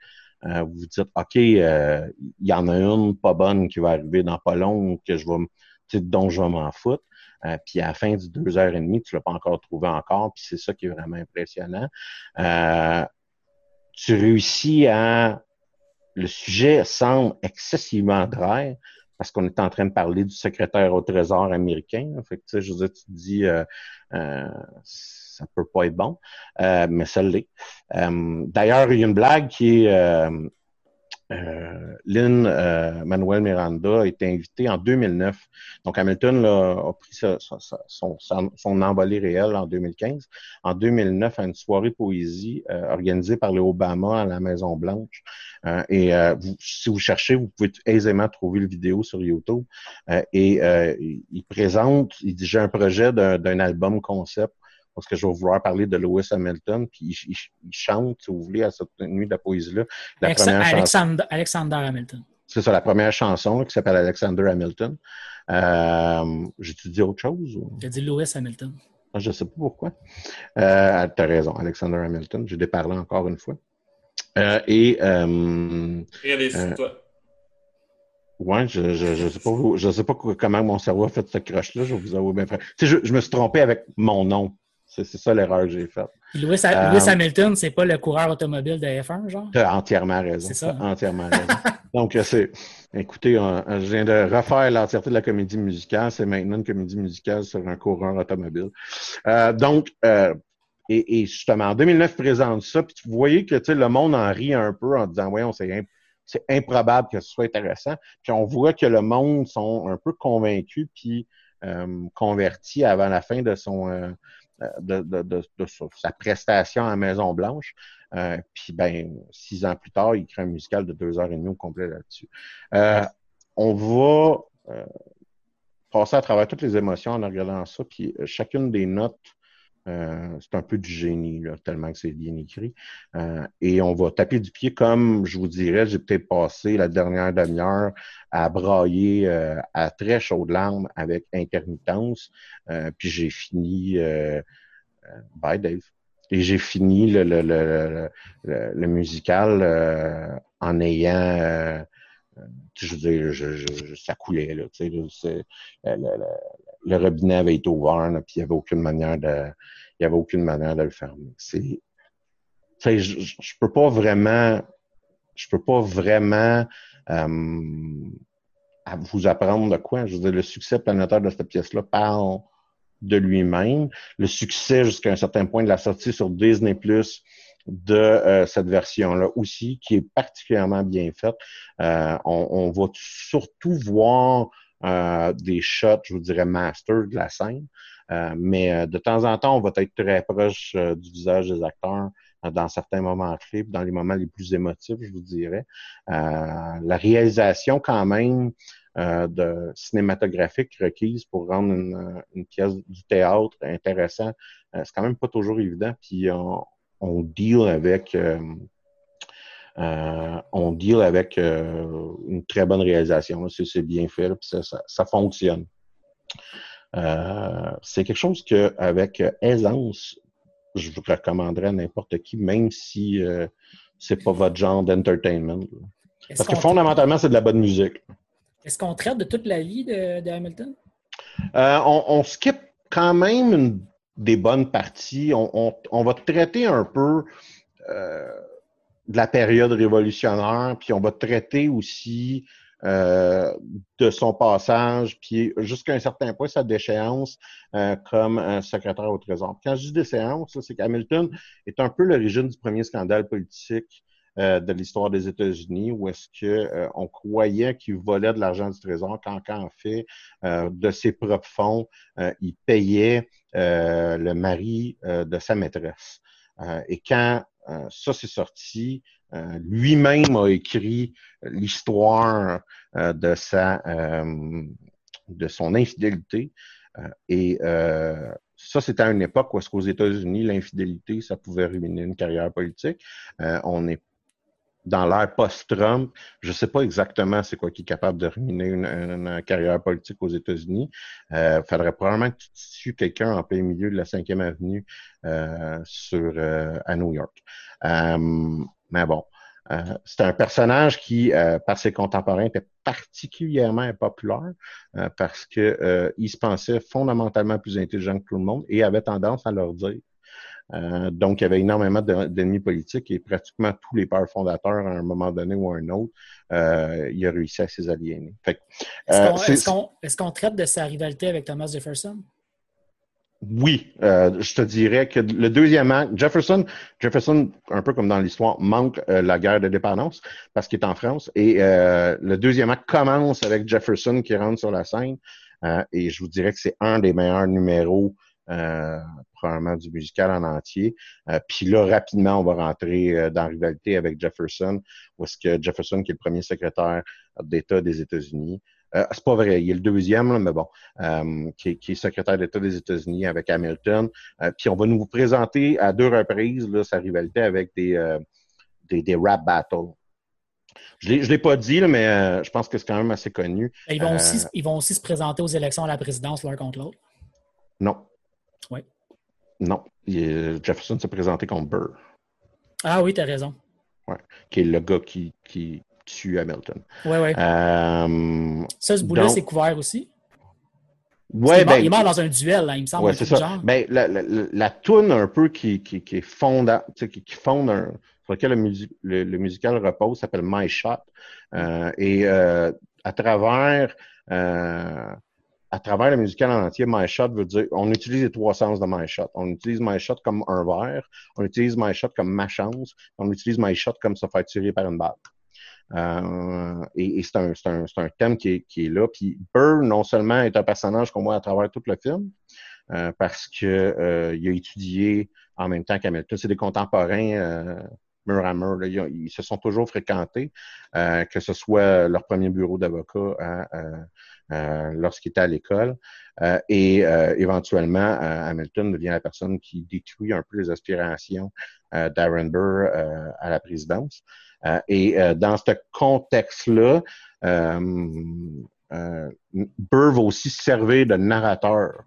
vous vous dites OK, il y en a une pas bonne qui va arriver dans pas long, que je vais dont je vais m'en foutre. Euh, puis à la fin du deux heures et demie, tu l'as pas encore trouvé encore, puis c'est ça qui est vraiment impressionnant. Euh, tu réussis à... Le sujet semble excessivement dry, parce qu'on est en train de parler du secrétaire au Trésor américain. Fait que, je veux dire, tu dis, euh, euh, ça peut pas être bon, mais ça l'est. D'ailleurs, il y a une blague qui est euh, Lynn euh, Manuel Miranda a été invité en 2009. Donc Hamilton a pris son, son, envolée réelle en 2015. En 2009, à une soirée poésie euh, organisée par le Obama à la Maison Blanche. et si vous cherchez, vous pouvez aisément trouver le vidéo sur YouTube. et il présente, il dit j'ai un projet d'un album concept parce que je vais vouloir parler de Lewis Hamilton, puis il, chante, si vous voulez, à cette nuit de la poésie-là. Alexander, Alexander, Hamilton. C'est ça, la première chanson qui s'appelle Alexander Hamilton. Euh, J'ai-tu dit autre chose? J'ai dit Lewis Hamilton. Ah, je ne sais pas pourquoi. Euh, tu as raison, Alexander Hamilton. J'ai déparlé encore une fois. Euh, et. Euh, euh, toi. Ouais, je je, je sais pas je sais pas comment mon cerveau a fait cette croche-là, je vous avoue bien frère. Tu sais, je, je me suis trompé avec mon nom. C'est ça l'erreur que j'ai faite. Lewis, euh, Lewis Hamilton, c'est pas le coureur automobile de F1, genre? Tu as entièrement raison. C'est ça. Entièrement raison. <laughs> Donc, c'est. Écoutez, je viens de refaire l'entièreté de la comédie musicale. C'est maintenant une comédie musicale sur un coureur automobile. Euh, donc, euh, et, et, justement, en 2009, présente ça, puis vous voyez que le monde en rit un peu en disant, voyons, c'est c'est improbable que ce soit intéressant. Puis on voit que le monde sont un peu convaincus puis euh, convertis avant la fin de son euh, de, de, de, de, sa prestation à Maison-Blanche. Euh, puis, ben, six ans plus tard, il crée un musical de deux heures et demie au complet là-dessus. Euh, on va euh, passer à travers toutes les émotions en regardant ça, puis chacune des notes euh, c'est un peu du génie, là, tellement que c'est bien écrit. Euh, et on va taper du pied comme, je vous dirais, j'ai peut-être passé la dernière demi-heure à brailler euh, à très chaudes larmes avec intermittence. puis j'ai fini... bye, Dave. Et j'ai fini le, le, le, le musical en ayant... je veux dire, je, ça coulait, là, tu sais, le, robinet avait été ouvert, puis il n'y avait aucune manière de il avait aucune manière de le fermer. C'est, je, je peux pas vraiment, je peux pas vraiment euh, vous apprendre de quoi. Je veux dire, le succès planétaire de cette pièce-là parle de lui-même. Le succès jusqu'à un certain point de la sortie sur Disney Plus de euh, cette version-là aussi, qui est particulièrement bien faite. Euh, on, on, va surtout voir euh, des shots, je vous dirais, master de la scène. Euh, mais euh, de temps en temps, on va être très proche euh, du visage des acteurs dans certains moments clés, dans les moments les plus émotifs, je vous dirais. la réalisation, quand même, de cinématographique requise pour rendre une, pièce du théâtre intéressant, c'est quand même pas toujours évident. Puis on, on deal avec on deal avec une très bonne réalisation. C'est bien fait, puis ça, ça, ça fonctionne. Euh, c'est quelque chose que avec aisance, je vous recommanderais à n'importe qui, même si euh, c'est pas votre genre d'entertainment. Parce que fondamentalement, c'est de la bonne musique. Est-ce qu'on traite de toute la vie de, Hamilton? Euh, on, on, skip quand même des bonnes parties. On, on, va traiter un peu de la période révolutionnaire, puis on va traiter aussi de son passage, puis jusqu'à un certain point, sa déchéance comme secrétaire au Trésor. Quand je dis déchéance, c'est qu'Hamilton est un peu l'origine du premier scandale politique euh, de l'histoire des États-Unis où est-ce que euh, on croyait qu'il volait de l'argent du Trésor quand, en fait, euh, de ses propres fonds, il payait le mari de sa maîtresse. et quand ça s'est sorti, lui-même a écrit l'histoire de sa de son infidélité. et ça, c'était à une époque où, est-ce qu'aux États-Unis, l'infidélité, ça pouvait ruiner une carrière politique. on est dans l'ère post-Trump, je ne sais pas exactement c'est quoi qui est capable de ruiner une, carrière politique aux États-Unis. Il euh, faudrait probablement que tu tues quelqu'un en plein milieu de la 5e avenue euh, sur, euh, à New York. mais bon, c'est un personnage qui, par ses contemporains, était particulièrement impopulaire parce que il se pensait fondamentalement plus intelligent que tout le monde et avait tendance à leur dire euh, donc, il y avait énormément d'ennemis politiques et pratiquement tous les pères fondateurs, à un moment donné ou à un autre, euh, il a réussi à ses aliéner. Est-ce qu'on traite de sa rivalité avec Thomas Jefferson? Oui, euh, je te dirais que le deuxième acte, Jefferson, Jefferson, un peu comme dans l'histoire, manque la guerre de dépendance parce qu'il est en France. Et le deuxième acte commence avec Jefferson qui rentre sur la scène. et je vous dirais que c'est un des meilleurs numéros euh, probablement du musical en entier. Euh, puis là, rapidement, on va rentrer euh, dans la rivalité avec Jefferson, où est-ce que Jefferson, qui est le premier secrétaire d'État des États-Unis, c'est pas vrai, il est le deuxième, mais bon, qui est, qui, est, secrétaire d'État des États-Unis avec Hamilton. puis on va nous présenter à deux reprises là, sa rivalité avec des, des, des rap battles. Je ne l'ai pas dit, mais je pense que c'est quand même assez connu. Ils vont, aussi, ils vont aussi se présenter aux élections à la présidence l'un contre l'autre? Non. Oui. Non. Jefferson s'est présenté comme Burr. Ah oui, tu as raison. Ouais. Qui est le gars qui, qui tue Hamilton. Oui, oui. Euh, ça, ce bout-là, c'est couvert aussi? Ouais, ben, il est mort dans un duel, là, il me semble. Ouais, c'est ça. Genre. Ben, la, la, la toune un peu qui, qui, qui est fondante, qui, qui fonde un, sur lequel le, le, le musical repose s'appelle My Shot. Euh, et euh, à travers euh, à travers le musical en entier, My Shot veut dire, on utilise les trois sens de My Shot. On utilise My Shot comme un verre, on utilise My Shot comme ma chance, on utilise My Shot comme se faire tirer par une balle. Euh, et, et c'est un, un, un, thème qui est, qui est là. Puis Burr, non seulement est un personnage qu'on voit à travers tout le film, euh, parce que euh, il a étudié en même temps qu'Hamilton. C'est des contemporains euh, mur à mur. Là, ils, se sont toujours fréquentés, euh, que ce soit leur premier bureau d'avocat à, euh, lorsqu'il était à l'école. Euh, et euh, éventuellement, Hamilton devient la personne qui détruit un peu les aspirations d'Aaron Burr à la présidence. et dans ce contexte-là, Burr va aussi servir de narrateur.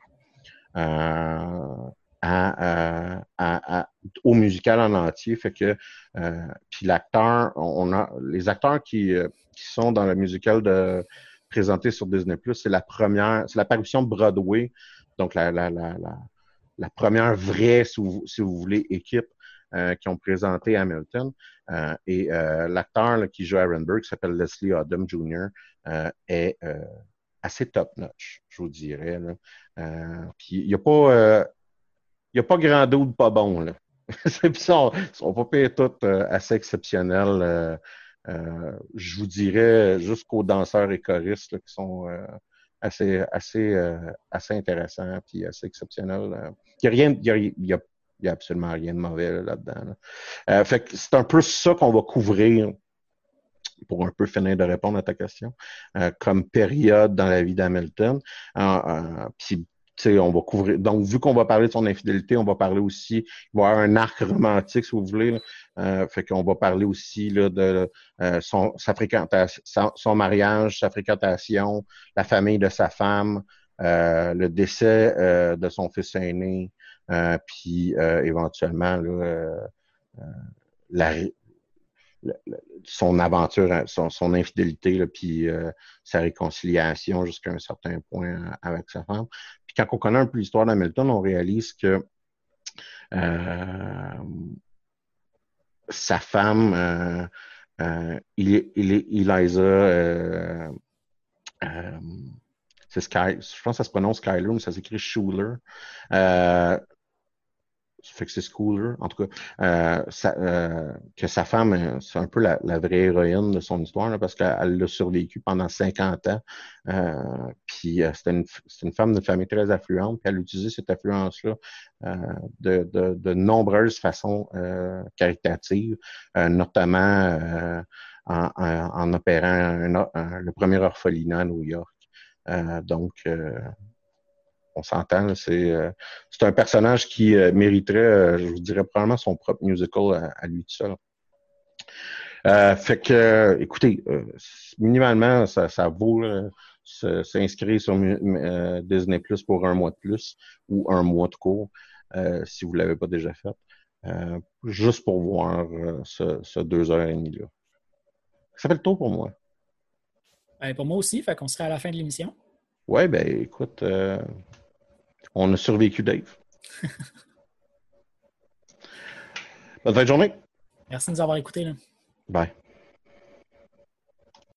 Au musical en entier. Fait que euh, l'acteur, on a les acteurs qui sont dans le musical de présenté sur Disney+. C'est la première, c'est l'apparition de Broadway, donc la, la, la, la, première vraie, si vous, si vous voulez, équipe euh, qui ont présenté Hamilton. Euh, et euh, l'acteur qui joue Aaron Burke, qui s'appelle Leslie Odom Jr., euh, est euh, assez top-notch, je vous dirais. Là. puis il n'y a pas... il a pas grand doute pas bon, là. <laughs> ils sont, sont pas payés tous assez exceptionnels. Euh, je vous dirais jusqu'aux danseurs et choristes qui sont euh, assez, assez, euh, assez intéressants et assez exceptionnels. Il n'y a y a, absolument rien de mauvais là-dedans. c'est un peu ça qu'on va couvrir pour un peu finir de répondre à ta question, comme période dans la vie d'Hamilton. puis on va couvrir. Donc, vu qu'on va parler de son infidélité, on va parler aussi, il va y avoir un arc romantique, si vous voulez. Euh, fait qu'on va parler aussi là, de euh, son, sa fréquentation, son, mariage, sa fréquentation, la famille de sa femme, euh, le décès euh, de son fils aîné, euh, puis éventuellement là, la, son aventure, hein, son, son infidélité, là, puis sa réconciliation jusqu'à un certain point avec sa femme. Puis quand on connaît un peu l'histoire d'Hamilton, on réalise que euh, sa femme, euh, Euh, il il Eliza. Euh, c'est Sky. Je pense que ça se prononce Skyler, mais ça s'écrit Schuler. Euh, fait que c'est en tout cas, euh, euh, que sa femme, euh, c'est un peu la, vraie héroïne de son histoire, parce qu'elle l'a survécu pendant 50 ans. puis c'était une, une, femme d'une famille très affluente, puis elle utilisait cette affluence-là de, de, de, nombreuses façons caritatives, notamment en, en, opérant le premier orphelinat à New York. donc, on s'entend, c'est euh, c'est un personnage qui euh, mériterait, euh, je vous dirais, probablement son propre musical à, lui tout seul. fait que, écoutez, minimalement, ça, vaut s'inscrire sur Disney Plus pour un mois de plus ou un mois de cours si vous ne l'avez pas déjà fait. juste pour voir ce, deux heures et demie là. Ça fait le tour pour moi. Ben, pour moi aussi, fait qu'on sera à la fin de l'émission. Oui, ben écoute, on a survécu, Dave. <laughs> Bonne fin de journée. Merci de nous avoir écoutés. Bye.